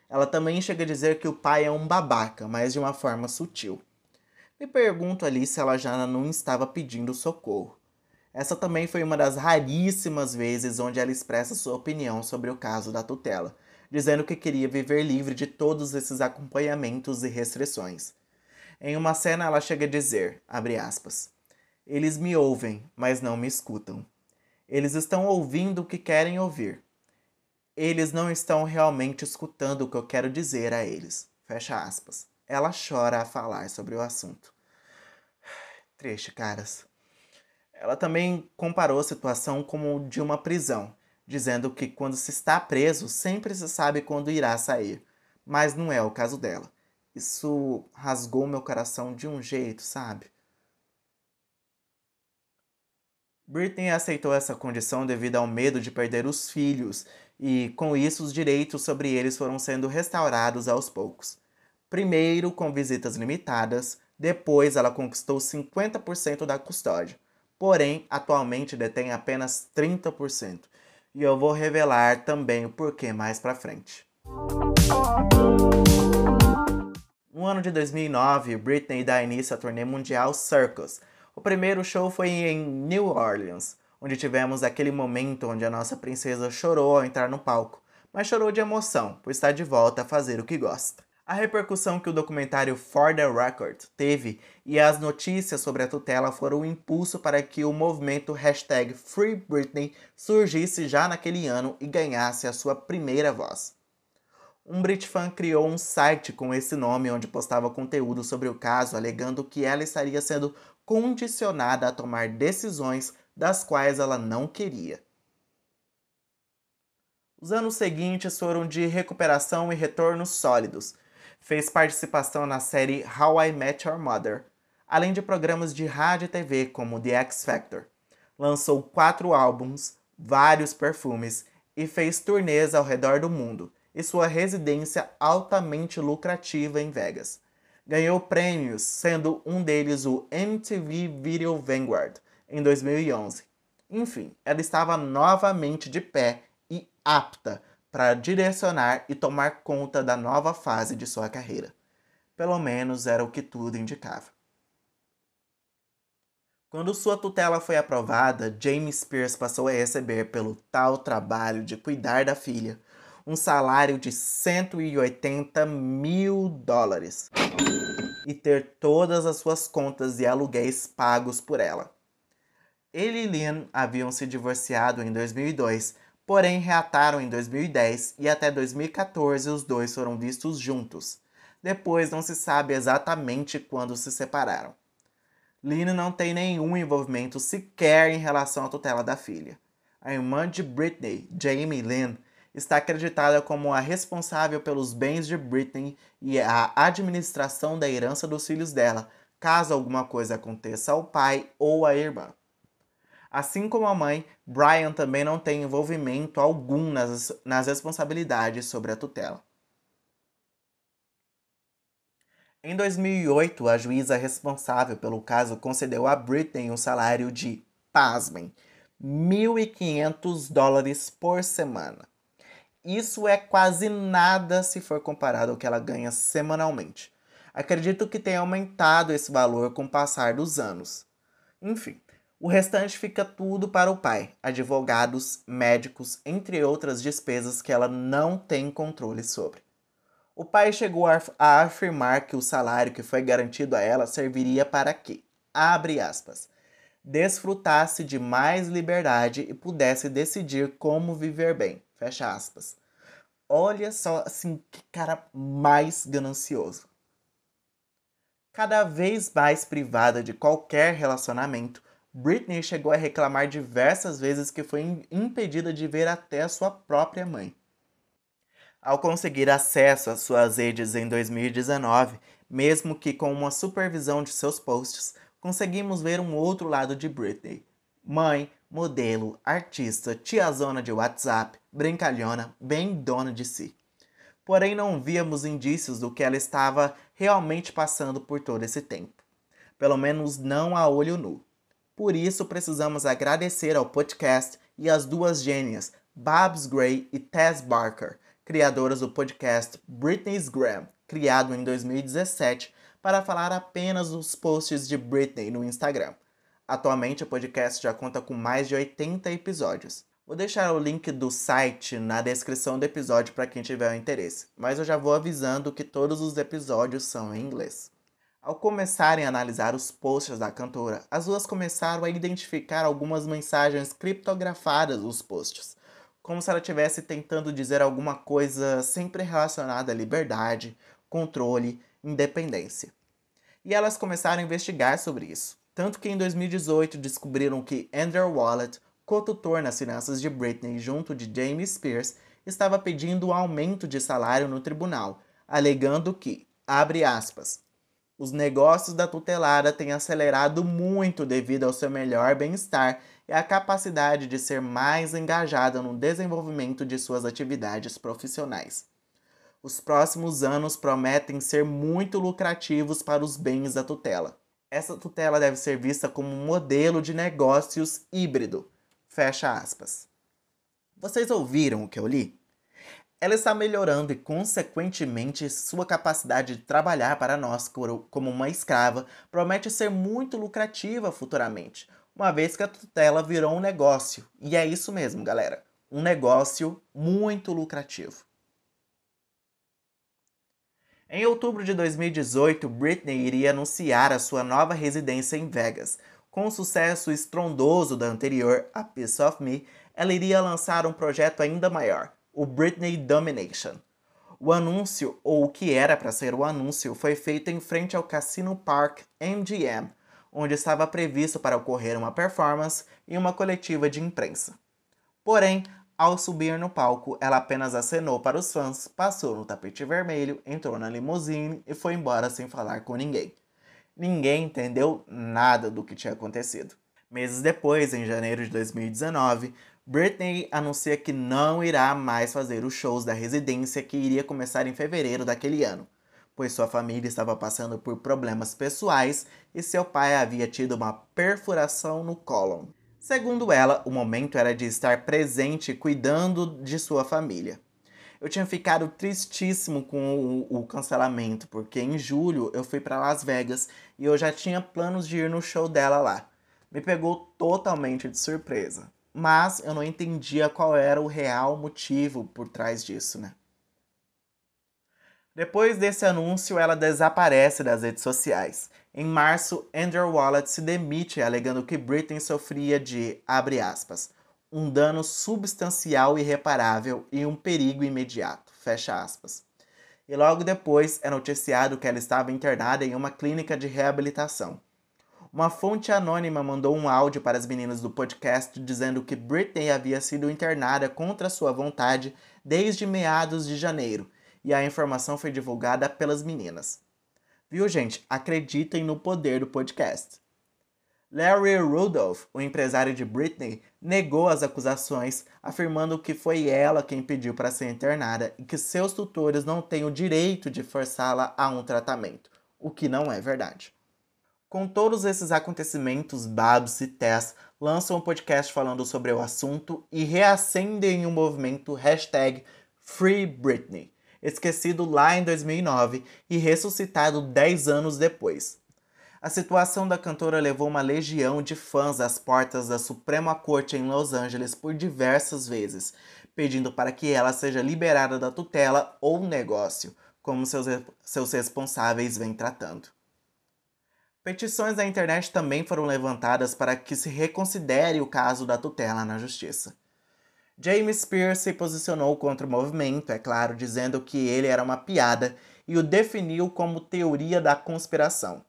Ela também chega a dizer que o pai é um babaca, mas de uma forma sutil. Me pergunto ali se ela já não estava pedindo socorro. Essa também foi uma das raríssimas vezes onde ela expressa sua opinião sobre o caso da tutela, dizendo que queria viver livre de todos esses acompanhamentos e restrições. Em uma cena ela chega a dizer, aspas, eles me ouvem, mas não me escutam. Eles estão ouvindo o que querem ouvir, eles não estão realmente escutando o que eu quero dizer a eles. Fecha aspas. Ela chora a falar sobre o assunto. Triste, caras. Ela também comparou a situação como de uma prisão, dizendo que quando se está preso, sempre se sabe quando irá sair. Mas não é o caso dela. Isso rasgou meu coração de um jeito, sabe? Britney aceitou essa condição devido ao medo de perder os filhos e, com isso, os direitos sobre eles foram sendo restaurados aos poucos. Primeiro com visitas limitadas, depois ela conquistou 50% da custódia, porém atualmente detém apenas 30%. E eu vou revelar também o porquê mais pra frente. No ano de 2009, Britney dá início à turnê mundial Circus. O primeiro show foi em New Orleans, onde tivemos aquele momento onde a nossa princesa chorou ao entrar no palco, mas chorou de emoção, por estar de volta a fazer o que gosta. A repercussão que o documentário For the Record teve e as notícias sobre a tutela foram o um impulso para que o movimento hashtag Free Britney surgisse já naquele ano e ganhasse a sua primeira voz. Um Britfan criou um site com esse nome onde postava conteúdo sobre o caso, alegando que ela estaria sendo condicionada a tomar decisões das quais ela não queria. Os anos seguintes foram de recuperação e retornos sólidos. Fez participação na série How I Met Your Mother. além de programas de rádio e TV como The X Factor. Lançou quatro álbuns, vários perfumes e fez turnês ao redor do mundo, e sua residência altamente lucrativa em Vegas. Ganhou prêmios, sendo um deles o MTV Video Vanguard em 2011. Enfim, ela estava novamente de pé e apta para direcionar e tomar conta da nova fase de sua carreira. Pelo menos era o que tudo indicava. Quando sua tutela foi aprovada, James Spears passou a receber pelo tal trabalho de cuidar da filha um salário de 180 mil dólares e ter todas as suas contas e aluguéis pagos por ela. Ele e Lynn haviam se divorciado em 2002, porém reataram em 2010 e até 2014 os dois foram vistos juntos. Depois não se sabe exatamente quando se separaram. Lynn não tem nenhum envolvimento sequer em relação à tutela da filha. A irmã de Britney, Jamie Lynn, está acreditada como a responsável pelos bens de Britney e a administração da herança dos filhos dela, caso alguma coisa aconteça ao pai ou à irmã. Assim como a mãe, Brian também não tem envolvimento algum nas, nas responsabilidades sobre a tutela. Em 2008, a juíza responsável pelo caso concedeu a Britney um salário de, pasmem, 1.500 dólares por semana. Isso é quase nada se for comparado ao que ela ganha semanalmente. Acredito que tenha aumentado esse valor com o passar dos anos. Enfim, o restante fica tudo para o pai, advogados, médicos, entre outras despesas que ela não tem controle sobre. O pai chegou a afirmar que o salário que foi garantido a ela serviria para que, abre aspas, desfrutasse de mais liberdade e pudesse decidir como viver bem, fecha aspas. Olha só, assim, que cara mais ganancioso. Cada vez mais privada de qualquer relacionamento, Britney chegou a reclamar diversas vezes que foi impedida de ver até a sua própria mãe. Ao conseguir acesso às suas redes em 2019, mesmo que com uma supervisão de seus posts, conseguimos ver um outro lado de Britney. Mãe, modelo, artista, tiazona de WhatsApp, brincalhona, bem dona de si. Porém, não víamos indícios do que ela estava realmente passando por todo esse tempo. Pelo menos não a olho nu. Por isso, precisamos agradecer ao podcast e às duas gênias, Babs Gray e Tess Barker, criadoras do podcast Britney's Gram, criado em 2017 para falar apenas dos posts de Britney no Instagram. Atualmente o podcast já conta com mais de 80 episódios. Vou deixar o link do site na descrição do episódio para quem tiver interesse, mas eu já vou avisando que todos os episódios são em inglês. Ao começarem a analisar os posts da cantora, as duas começaram a identificar algumas mensagens criptografadas nos posts, como se ela estivesse tentando dizer alguma coisa sempre relacionada à liberdade, controle, independência. E elas começaram a investigar sobre isso. Tanto que em 2018 descobriram que Andrew Wallet, co-tutor nas finanças de Britney junto de Jamie Spears, estava pedindo um aumento de salário no tribunal, alegando que, abre aspas, os negócios da tutelada têm acelerado muito devido ao seu melhor bem-estar e a capacidade de ser mais engajada no desenvolvimento de suas atividades profissionais. Os próximos anos prometem ser muito lucrativos para os bens da tutela. Essa tutela deve ser vista como um modelo de negócios híbrido. Fecha aspas. Vocês ouviram o que eu li? Ela está melhorando e, consequentemente, sua capacidade de trabalhar para nós como uma escrava promete ser muito lucrativa futuramente, uma vez que a tutela virou um negócio. E é isso mesmo, galera. Um negócio muito lucrativo. Em outubro de 2018, Britney iria anunciar a sua nova residência em Vegas. Com o sucesso estrondoso da anterior, A Piece of Me, ela iria lançar um projeto ainda maior, o Britney Domination. O anúncio, ou o que era para ser o anúncio, foi feito em frente ao Casino Park MGM, onde estava previsto para ocorrer uma performance e uma coletiva de imprensa. Porém, ao subir no palco, ela apenas acenou para os fãs, passou no tapete vermelho, entrou na limusine e foi embora sem falar com ninguém. Ninguém entendeu nada do que tinha acontecido. Meses depois, em janeiro de 2019, Britney anuncia que não irá mais fazer os shows da residência que iria começar em fevereiro daquele ano, pois sua família estava passando por problemas pessoais e seu pai havia tido uma perfuração no cólon. Segundo ela, o momento era de estar presente cuidando de sua família. Eu tinha ficado tristíssimo com o, o cancelamento, porque em julho eu fui para Las Vegas e eu já tinha planos de ir no show dela lá. Me pegou totalmente de surpresa, mas eu não entendia qual era o real motivo por trás disso, né? Depois desse anúncio, ela desaparece das redes sociais. Em março, Andrew Wallet se demite alegando que Britney sofria de, abre aspas, um dano substancial e irreparável e um perigo imediato. Fecha aspas. E logo depois é noticiado que ela estava internada em uma clínica de reabilitação. Uma fonte anônima mandou um áudio para as meninas do podcast dizendo que Britney havia sido internada contra sua vontade desde meados de janeiro, e a informação foi divulgada pelas meninas. Viu, gente? Acreditem no poder do podcast. Larry Rudolph, o empresário de Britney, negou as acusações, afirmando que foi ela quem pediu para ser internada e que seus tutores não têm o direito de forçá-la a um tratamento, o que não é verdade. Com todos esses acontecimentos, Babs e Tess lançam um podcast falando sobre o assunto e reacendem o um movimento hashtag Free Britney, esquecido lá em 2009 e ressuscitado 10 anos depois. A situação da cantora levou uma legião de fãs às portas da Suprema Corte em Los Angeles por diversas vezes, pedindo para que ela seja liberada da tutela ou negócio, como seus, seus responsáveis vêm tratando. Petições da internet também foram levantadas para que se reconsidere o caso da tutela na justiça. James Spears se posicionou contra o movimento, é claro, dizendo que ele era uma piada e o definiu como teoria da conspiração.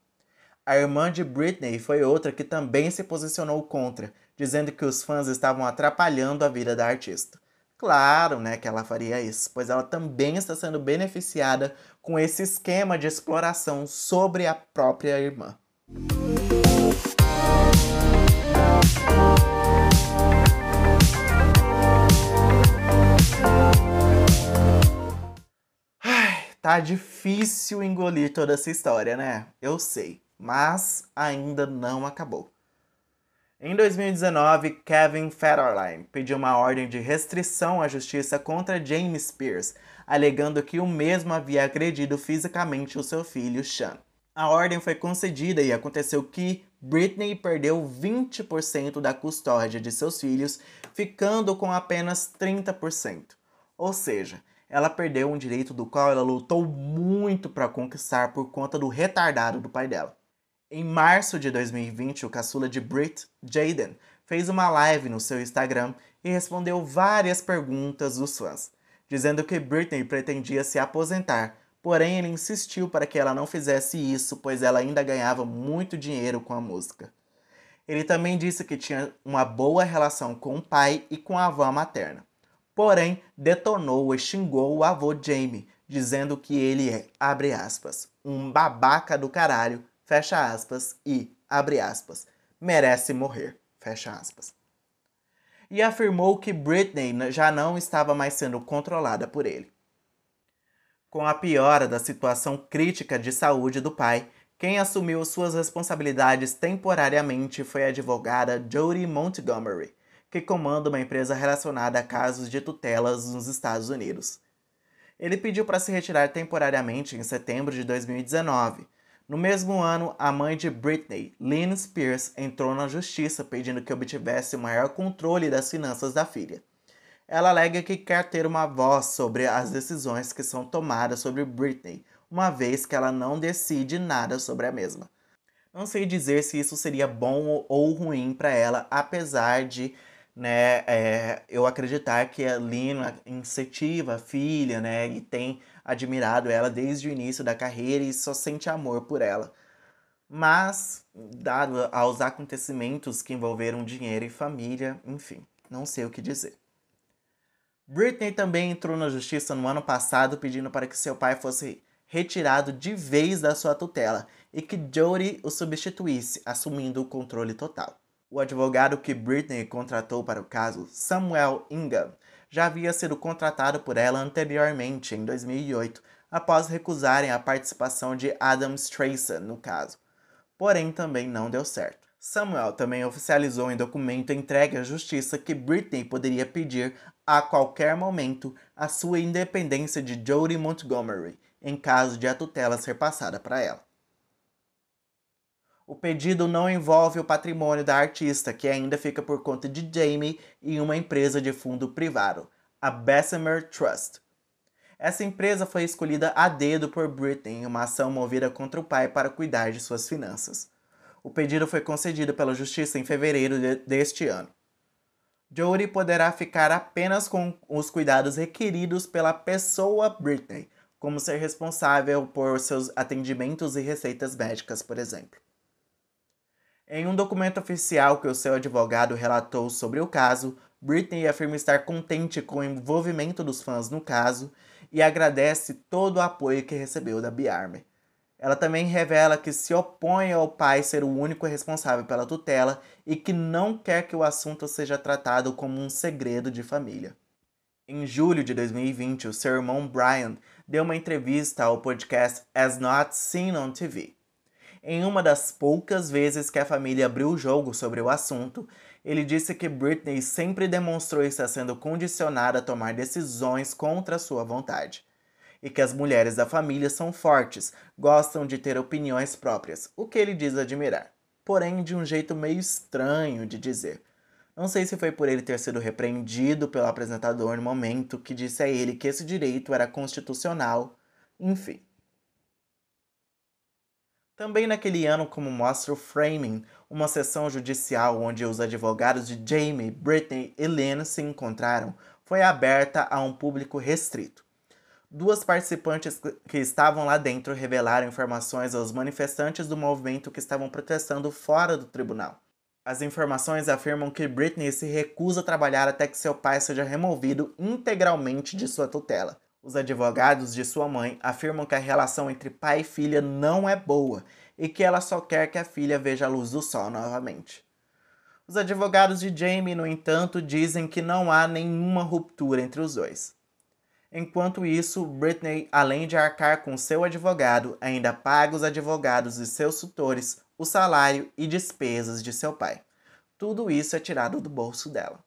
A irmã de Britney foi outra que também se posicionou contra, dizendo que os fãs estavam atrapalhando a vida da artista. Claro, né, que ela faria isso, pois ela também está sendo beneficiada com esse esquema de exploração sobre a própria irmã. Ai, tá difícil engolir toda essa história, né? Eu sei mas ainda não acabou. Em 2019, Kevin Federline pediu uma ordem de restrição à justiça contra James Spears, alegando que o mesmo havia agredido fisicamente o seu filho Sean. A ordem foi concedida e aconteceu que Britney perdeu 20% da custódia de seus filhos, ficando com apenas 30%. Ou seja, ela perdeu um direito do qual ela lutou muito para conquistar por conta do retardado do pai dela. Em março de 2020, o caçula de Brit, Jaden, fez uma live no seu Instagram e respondeu várias perguntas dos fãs, dizendo que Britney pretendia se aposentar, porém ele insistiu para que ela não fizesse isso, pois ela ainda ganhava muito dinheiro com a música. Ele também disse que tinha uma boa relação com o pai e com a avó materna. Porém, detonou e xingou o avô Jamie, dizendo que ele é, aspas, um babaca do caralho fecha aspas, e, abre aspas, merece morrer, fecha aspas. E afirmou que Britney já não estava mais sendo controlada por ele. Com a piora da situação crítica de saúde do pai, quem assumiu suas responsabilidades temporariamente foi a advogada Jodie Montgomery, que comanda uma empresa relacionada a casos de tutelas nos Estados Unidos. Ele pediu para se retirar temporariamente em setembro de 2019, no mesmo ano, a mãe de Britney, Lynn Spears, entrou na justiça pedindo que obtivesse o maior controle das finanças da filha. Ela alega que quer ter uma voz sobre as decisões que são tomadas sobre Britney, uma vez que ela não decide nada sobre a mesma. Não sei dizer se isso seria bom ou ruim para ela, apesar de né, é, eu acreditar que a Lina incentiva a filha, né, e tem admirado ela desde o início da carreira e só sente amor por ela. Mas, dado aos acontecimentos que envolveram dinheiro e família, enfim, não sei o que dizer. Britney também entrou na justiça no ano passado pedindo para que seu pai fosse retirado de vez da sua tutela e que Jodie o substituísse, assumindo o controle total. O advogado que Britney contratou para o caso, Samuel Ingham, já havia sido contratado por ela anteriormente, em 2008, após recusarem a participação de Adam Streisand no caso. Porém, também não deu certo. Samuel também oficializou em documento entregue à justiça que Britney poderia pedir a qualquer momento a sua independência de Jodie Montgomery, em caso de a tutela ser passada para ela. O pedido não envolve o patrimônio da artista, que ainda fica por conta de Jamie e uma empresa de fundo privado, a Bessemer Trust. Essa empresa foi escolhida a dedo por Britney em uma ação movida contra o pai para cuidar de suas finanças. O pedido foi concedido pela Justiça em fevereiro de, deste ano. Jodie poderá ficar apenas com os cuidados requeridos pela pessoa Britney, como ser responsável por seus atendimentos e receitas médicas, por exemplo. Em um documento oficial que o seu advogado relatou sobre o caso, Britney afirma estar contente com o envolvimento dos fãs no caso e agradece todo o apoio que recebeu da Biarme. Ela também revela que se opõe ao pai ser o único responsável pela tutela e que não quer que o assunto seja tratado como um segredo de família. Em julho de 2020, o seu irmão Brian deu uma entrevista ao podcast As Not Seen on TV. Em uma das poucas vezes que a família abriu o jogo sobre o assunto, ele disse que Britney sempre demonstrou estar sendo condicionada a tomar decisões contra sua vontade. E que as mulheres da família são fortes, gostam de ter opiniões próprias, o que ele diz admirar. Porém, de um jeito meio estranho de dizer. Não sei se foi por ele ter sido repreendido pelo apresentador no momento que disse a ele que esse direito era constitucional, enfim. Também naquele ano, como mostra o Framing, uma sessão judicial onde os advogados de Jamie, Britney e Lynn se encontraram, foi aberta a um público restrito. Duas participantes que estavam lá dentro revelaram informações aos manifestantes do movimento que estavam protestando fora do tribunal. As informações afirmam que Britney se recusa a trabalhar até que seu pai seja removido integralmente de sua tutela os advogados de sua mãe afirmam que a relação entre pai e filha não é boa e que ela só quer que a filha veja a luz do sol novamente. Os advogados de Jamie, no entanto, dizem que não há nenhuma ruptura entre os dois. Enquanto isso, Britney, além de arcar com seu advogado, ainda paga os advogados e seus tutores o salário e despesas de seu pai. Tudo isso é tirado do bolso dela.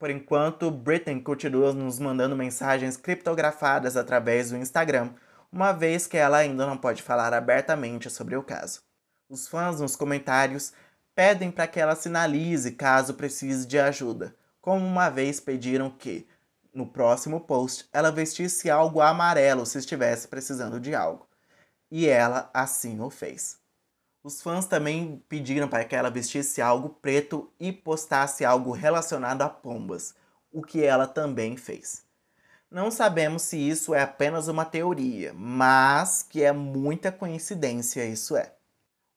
Por enquanto, Britney continua nos mandando mensagens criptografadas através do Instagram, uma vez que ela ainda não pode falar abertamente sobre o caso. Os fãs nos comentários pedem para que ela sinalize caso precise de ajuda, como uma vez pediram que, no próximo post, ela vestisse algo amarelo se estivesse precisando de algo. E ela assim o fez. Os fãs também pediram para que ela vestisse algo preto e postasse algo relacionado a pombas, o que ela também fez. Não sabemos se isso é apenas uma teoria, mas que é muita coincidência isso é.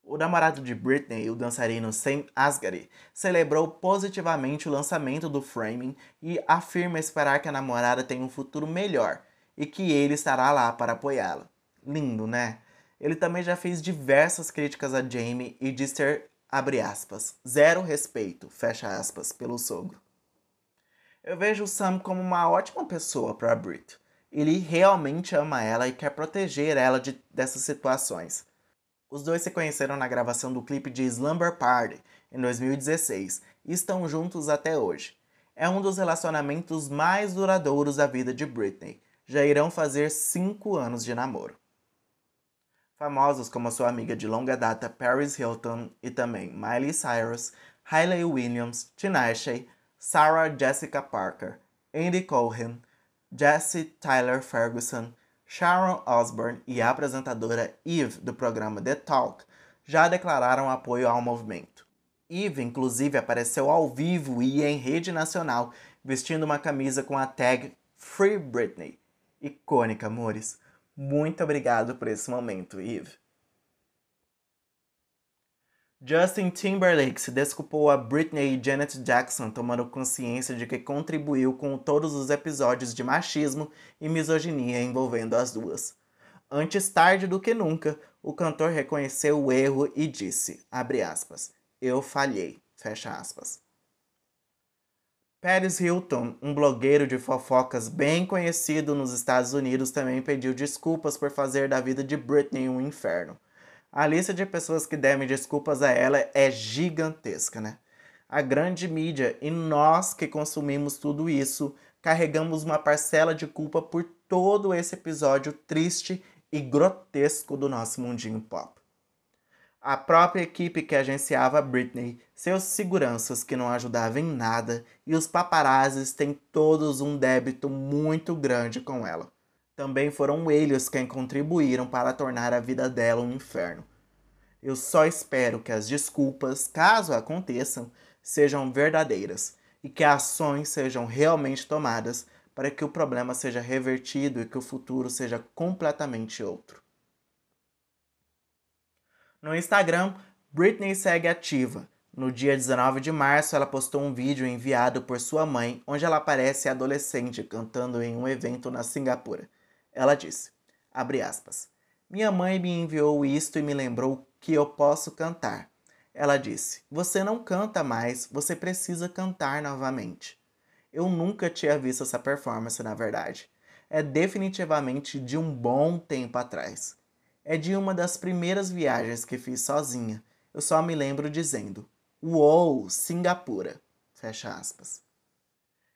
O namorado de Britney, o dançarino Sam Asghari, celebrou positivamente o lançamento do Framing e afirma esperar que a namorada tenha um futuro melhor e que ele estará lá para apoiá-la. Lindo, né? Ele também já fez diversas críticas a Jamie e diz ter, abre aspas, zero respeito, fecha aspas, pelo sogro. Eu vejo o Sam como uma ótima pessoa para Brit. Ele realmente ama ela e quer proteger ela de, dessas situações. Os dois se conheceram na gravação do clipe de Slumber Party em 2016 e estão juntos até hoje. É um dos relacionamentos mais duradouros da vida de Britney. Já irão fazer cinco anos de namoro. Famosos como sua amiga de longa data Paris Hilton e também Miley Cyrus, Hayley Williams, Tinashe, Sarah Jessica Parker, Andy Cohen, Jesse Tyler Ferguson, Sharon Osbourne e a apresentadora Eve do programa The Talk já declararam apoio ao movimento. Eve, inclusive, apareceu ao vivo e em rede nacional vestindo uma camisa com a tag Free Britney. Icônica, amores. Muito obrigado por esse momento, Eve. Justin Timberlake se desculpou a Britney e Janet Jackson, tomando consciência de que contribuiu com todos os episódios de machismo e misoginia envolvendo as duas. Antes tarde do que nunca, o cantor reconheceu o erro e disse, aspas, eu falhei. Paris Hilton, um blogueiro de fofocas bem conhecido nos Estados Unidos, também pediu desculpas por fazer da vida de Britney um inferno. A lista de pessoas que devem desculpas a ela é gigantesca, né? A grande mídia e nós que consumimos tudo isso carregamos uma parcela de culpa por todo esse episódio triste e grotesco do nosso mundinho pop. A própria equipe que agenciava Britney, seus seguranças que não ajudavam em nada e os paparazzis têm todos um débito muito grande com ela também foram eles quem contribuíram para tornar a vida dela um inferno. Eu só espero que as desculpas, caso aconteçam, sejam verdadeiras e que ações sejam realmente tomadas para que o problema seja revertido e que o futuro seja completamente outro. No Instagram, Britney segue ativa. No dia 19 de março, ela postou um vídeo enviado por sua mãe, onde ela aparece adolescente cantando em um evento na Singapura. Ela disse, aspas, minha mãe me enviou isto e me lembrou que eu posso cantar. Ela disse, você não canta mais, você precisa cantar novamente. Eu nunca tinha visto essa performance, na verdade. É definitivamente de um bom tempo atrás. É de uma das primeiras viagens que fiz sozinha. Eu só me lembro dizendo: Uou, Singapura! Fecha aspas.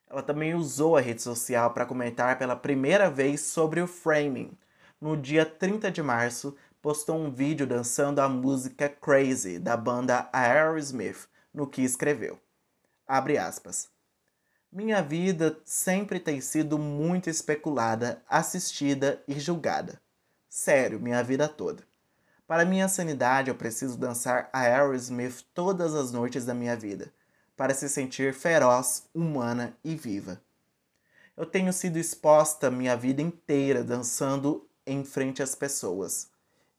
Ela também usou a rede social para comentar pela primeira vez sobre o framing. No dia 30 de março, postou um vídeo dançando a música Crazy da banda Aerosmith, no que escreveu. Abre aspas. Minha vida sempre tem sido muito especulada, assistida e julgada. Sério, minha vida toda. Para minha sanidade, eu preciso dançar Aerosmith todas as noites da minha vida para se sentir feroz, humana e viva. Eu tenho sido exposta minha vida inteira dançando em frente às pessoas.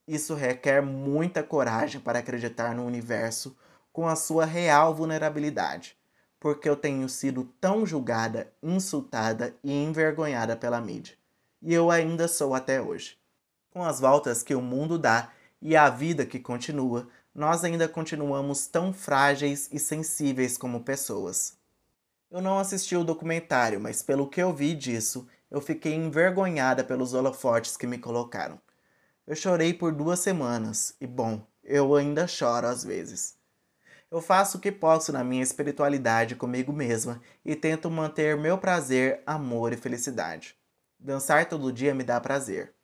Isso requer muita coragem para acreditar no universo com a sua real vulnerabilidade, porque eu tenho sido tão julgada, insultada e envergonhada pela mídia. E eu ainda sou até hoje. Com as voltas que o mundo dá e a vida que continua, nós ainda continuamos tão frágeis e sensíveis como pessoas. Eu não assisti o documentário, mas pelo que eu vi disso, eu fiquei envergonhada pelos holofotes que me colocaram. Eu chorei por duas semanas e, bom, eu ainda choro às vezes. Eu faço o que posso na minha espiritualidade comigo mesma e tento manter meu prazer, amor e felicidade. Dançar todo dia me dá prazer.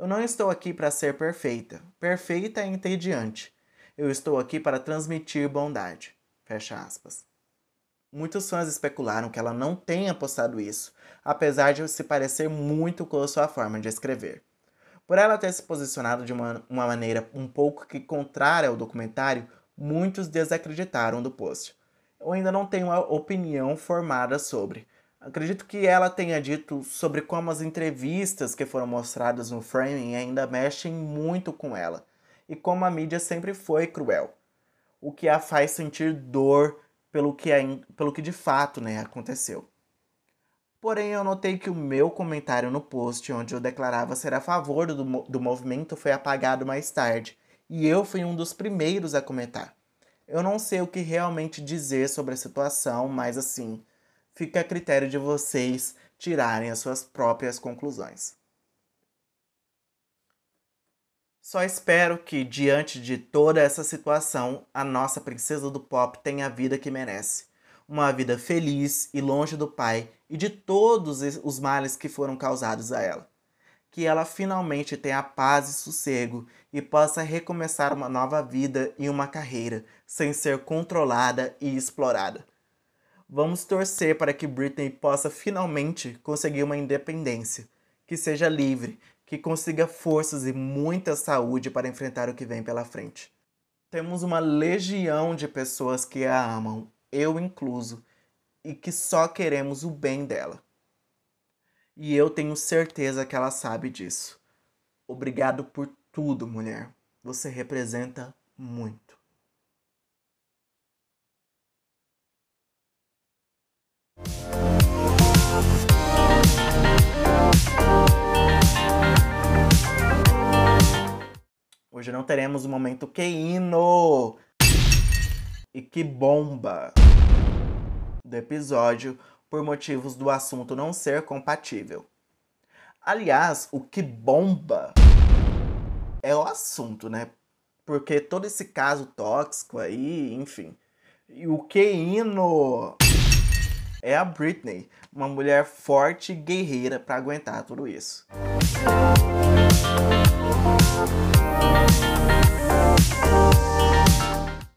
Eu não estou aqui para ser perfeita. Perfeita é entediante. Eu estou aqui para transmitir bondade. Fecha aspas. Muitos fãs especularam que ela não tenha postado isso, apesar de se parecer muito com a sua forma de escrever. Por ela ter se posicionado de uma, uma maneira um pouco que contrária ao documentário, muitos desacreditaram do post. Eu ainda não tenho uma opinião formada sobre. Acredito que ela tenha dito sobre como as entrevistas que foram mostradas no framing ainda mexem muito com ela e como a mídia sempre foi cruel, o que a faz sentir dor pelo que, pelo que de fato né, aconteceu. Porém, eu notei que o meu comentário no post, onde eu declarava ser a favor do, do movimento, foi apagado mais tarde, e eu fui um dos primeiros a comentar. Eu não sei o que realmente dizer sobre a situação, mas assim, fica a critério de vocês tirarem as suas próprias conclusões. Só espero que, diante de toda essa situação, a nossa princesa do pop tenha a vida que merece. Uma vida feliz e longe do pai e de todos os males que foram causados a ela. Que ela finalmente tenha paz e sossego e possa recomeçar uma nova vida e uma carreira sem ser controlada e explorada. Vamos torcer para que Britney possa finalmente conseguir uma independência, que seja livre que consiga forças e muita saúde para enfrentar o que vem pela frente. Temos uma legião de pessoas que a amam, eu incluso, e que só queremos o bem dela. E eu tenho certeza que ela sabe disso. Obrigado por tudo, mulher. Você representa muito. Hoje não teremos o um momento queino e que bomba do episódio por motivos do assunto não ser compatível. Aliás, o que bomba é o assunto, né? Porque todo esse caso tóxico aí, enfim. E o queino é a Britney, uma mulher forte e guerreira para aguentar tudo isso.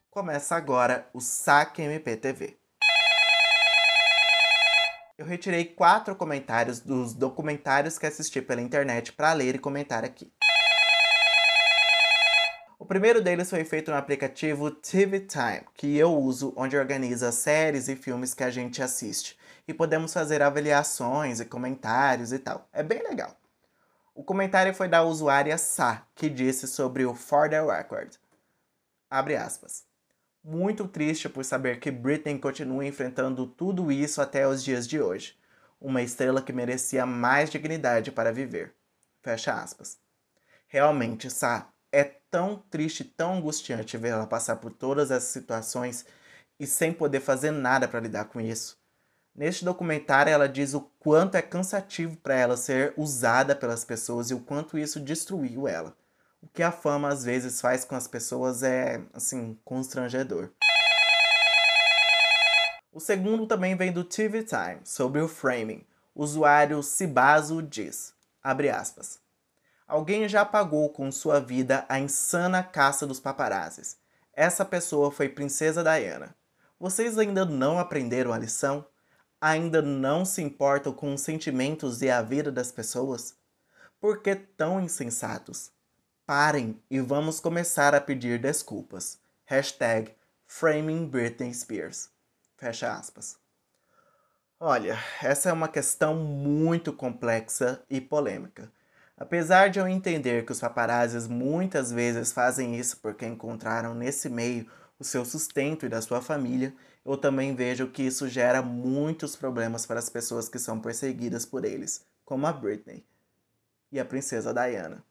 Começa agora o Saque MPTV. Eu retirei quatro comentários dos documentários que assisti pela internet para ler e comentar aqui. O primeiro deles foi feito no aplicativo TV Time, que eu uso, onde organiza séries e filmes que a gente assiste. E podemos fazer avaliações e comentários e tal. É bem legal. O comentário foi da usuária Sa, que disse sobre o For the Record. Abre aspas. Muito triste por saber que Britney continua enfrentando tudo isso até os dias de hoje. Uma estrela que merecia mais dignidade para viver. Fecha aspas. Realmente, Sa, é tão triste, tão angustiante ver ela passar por todas essas situações e sem poder fazer nada para lidar com isso. Neste documentário, ela diz o quanto é cansativo para ela ser usada pelas pessoas e o quanto isso destruiu ela. O que a fama às vezes faz com as pessoas é, assim, constrangedor. O segundo também vem do TV Time, sobre o framing. O usuário Cibazo diz, abre aspas, Alguém já pagou com sua vida a insana caça dos paparazzis. Essa pessoa foi Princesa Diana. Vocês ainda não aprenderam a lição? Ainda não se importam com os sentimentos e a vida das pessoas? Por que tão insensatos? Parem e vamos começar a pedir desculpas. Hashtag Framing Britney Spears. Fecha aspas. Olha, essa é uma questão muito complexa e polêmica. Apesar de eu entender que os paparazzis muitas vezes fazem isso porque encontraram nesse meio o seu sustento e da sua família, eu também vejo que isso gera muitos problemas para as pessoas que são perseguidas por eles, como a Britney e a princesa Diana.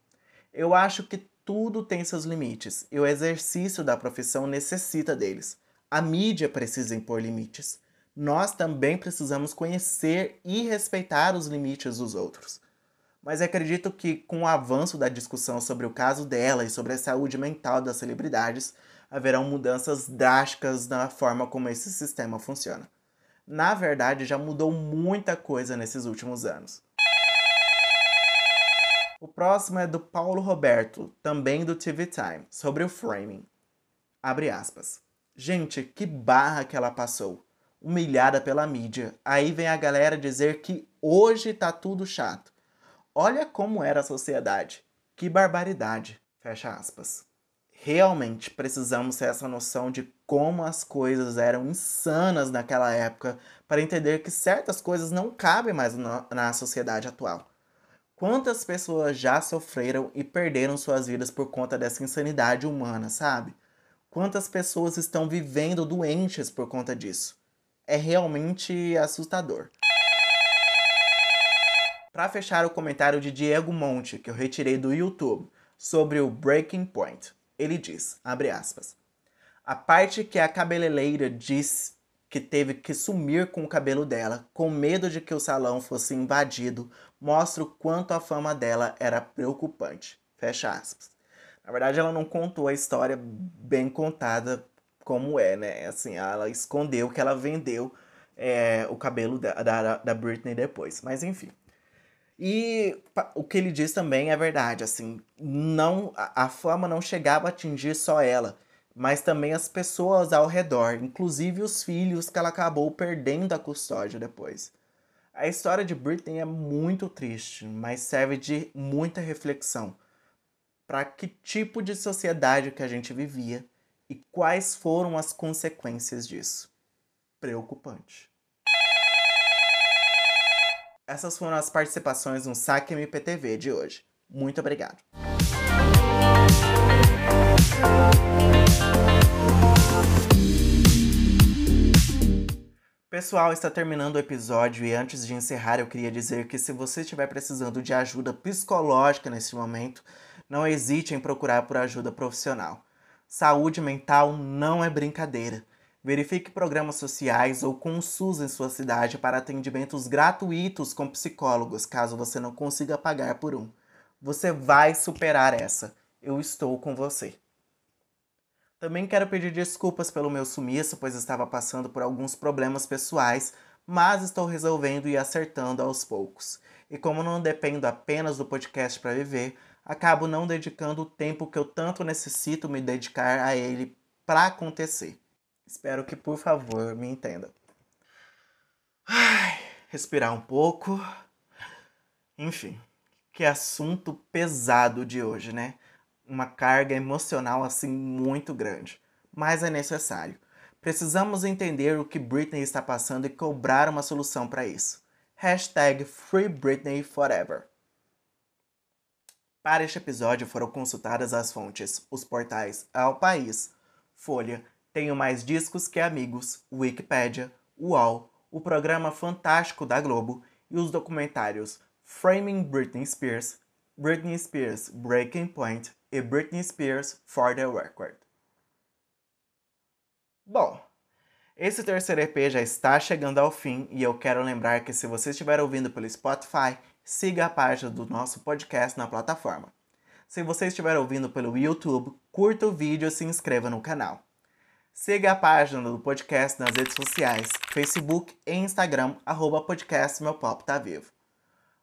Eu acho que tudo tem seus limites e o exercício da profissão necessita deles. A mídia precisa impor limites. Nós também precisamos conhecer e respeitar os limites dos outros mas acredito que com o avanço da discussão sobre o caso dela e sobre a saúde mental das celebridades, haverão mudanças drásticas na forma como esse sistema funciona. Na verdade, já mudou muita coisa nesses últimos anos. O próximo é do Paulo Roberto, também do TV Time, sobre o framing. Abre aspas. Gente, que barra que ela passou. Humilhada pela mídia. Aí vem a galera dizer que hoje tá tudo chato. Olha como era a sociedade. Que barbaridade. Fecha aspas. Realmente precisamos ter essa noção de como as coisas eram insanas naquela época para entender que certas coisas não cabem mais na, sociedade atual. Quantas pessoas já sofreram e perderam suas vidas por conta dessa insanidade humana, sabe? Quantas pessoas estão vivendo doentes por conta disso? É realmente assustador. Para fechar o comentário de Diego Monte, que eu retirei do YouTube, sobre o Breaking Point, ele diz, abre aspas, a parte que a cabeleireira diz que teve que sumir com o cabelo dela, com medo de que o salão fosse invadido, mostra o quanto a fama dela era preocupante. Fecha aspas. Na verdade, ela não contou a história bem contada como é, né? Assim, ela escondeu que ela vendeu é, o cabelo da, da, da Britney depois. Mas enfim. E o que ele diz também é verdade, assim, não a, a fama não chegava a atingir só ela, mas também as pessoas ao redor, inclusive os filhos que ela acabou perdendo a custódia depois. A história de Britney é muito triste, mas serve de muita reflexão para que tipo de sociedade que a gente vivia e quais foram as consequências disso. Preocupante. Essas foram as participações no Saque MPTV de hoje. Muito obrigado. Pessoal, está terminando o episódio e antes de encerrar eu queria dizer que se você estiver precisando de ajuda psicológica nesse momento, Não hesite em procurar por ajuda profissional. Saúde mental não é brincadeira. Verifique programas sociais ou com o SUS em sua cidade para atendimentos gratuitos com psicólogos, caso você não consiga pagar por um. Você vai superar essa. Eu estou com você. Também quero pedir desculpas pelo meu sumiço, pois estava passando por alguns problemas pessoais, mas estou resolvendo e acertando aos poucos. E como não dependo apenas do podcast para viver, acabo não dedicando o tempo que eu tanto necessito me dedicar a ele para acontecer. Espero que, por favor, me entenda. Ai, respirar um pouco. Enfim, que assunto pesado de hoje, né? Uma carga emocional assim muito grande, mas é necessário. Precisamos entender o que Britney está passando e cobrar uma solução para isso. Hashtag Free Britney Forever. Para este episódio foram consultadas as fontes, os portais Ao País, Folha, Tenho Mais Discos Que Amigos, Wikipedia, UOL, o programa Fantástico da Globo e os documentários Framing Britney Spears, Britney Spears Breaking Point e Britney Spears For the Record. Bom, esse terceiro EP já está chegando ao fim e eu quero lembrar que se você estiver ouvindo pelo Spotify, siga a página do nosso podcast na plataforma. Se você estiver ouvindo pelo YouTube, curta o vídeo e se inscreva no canal. Siga a página do podcast nas redes sociais, Facebook e Instagram, arroba podcast Meu Pop Tá Vivo.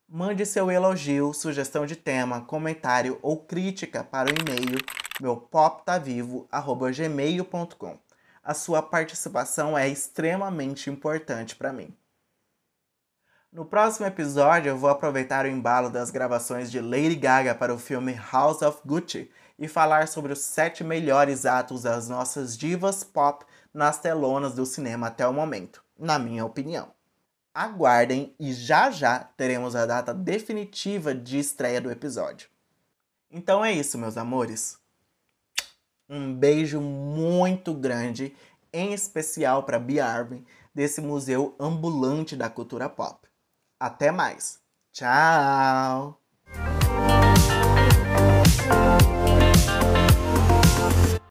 Mande seu elogio, sugestão de tema, comentário ou crítica para o e-mail meupoptavivo.gmail.com. A sua participação é extremamente importante para mim. No próximo episódio, eu vou aproveitar o embalo das gravações de Lady Gaga para o filme House of Gucci e falar sobre os sete melhores atos das nossas divas pop nas telonas do cinema até o momento, na minha opinião. Aguardem e já já teremos a data definitiva de estreia do episódio. Então é isso, meus amores. Um beijo muito grande, em especial para Bia Arvin, desse museu ambulante da cultura pop. Até mais. Tchau!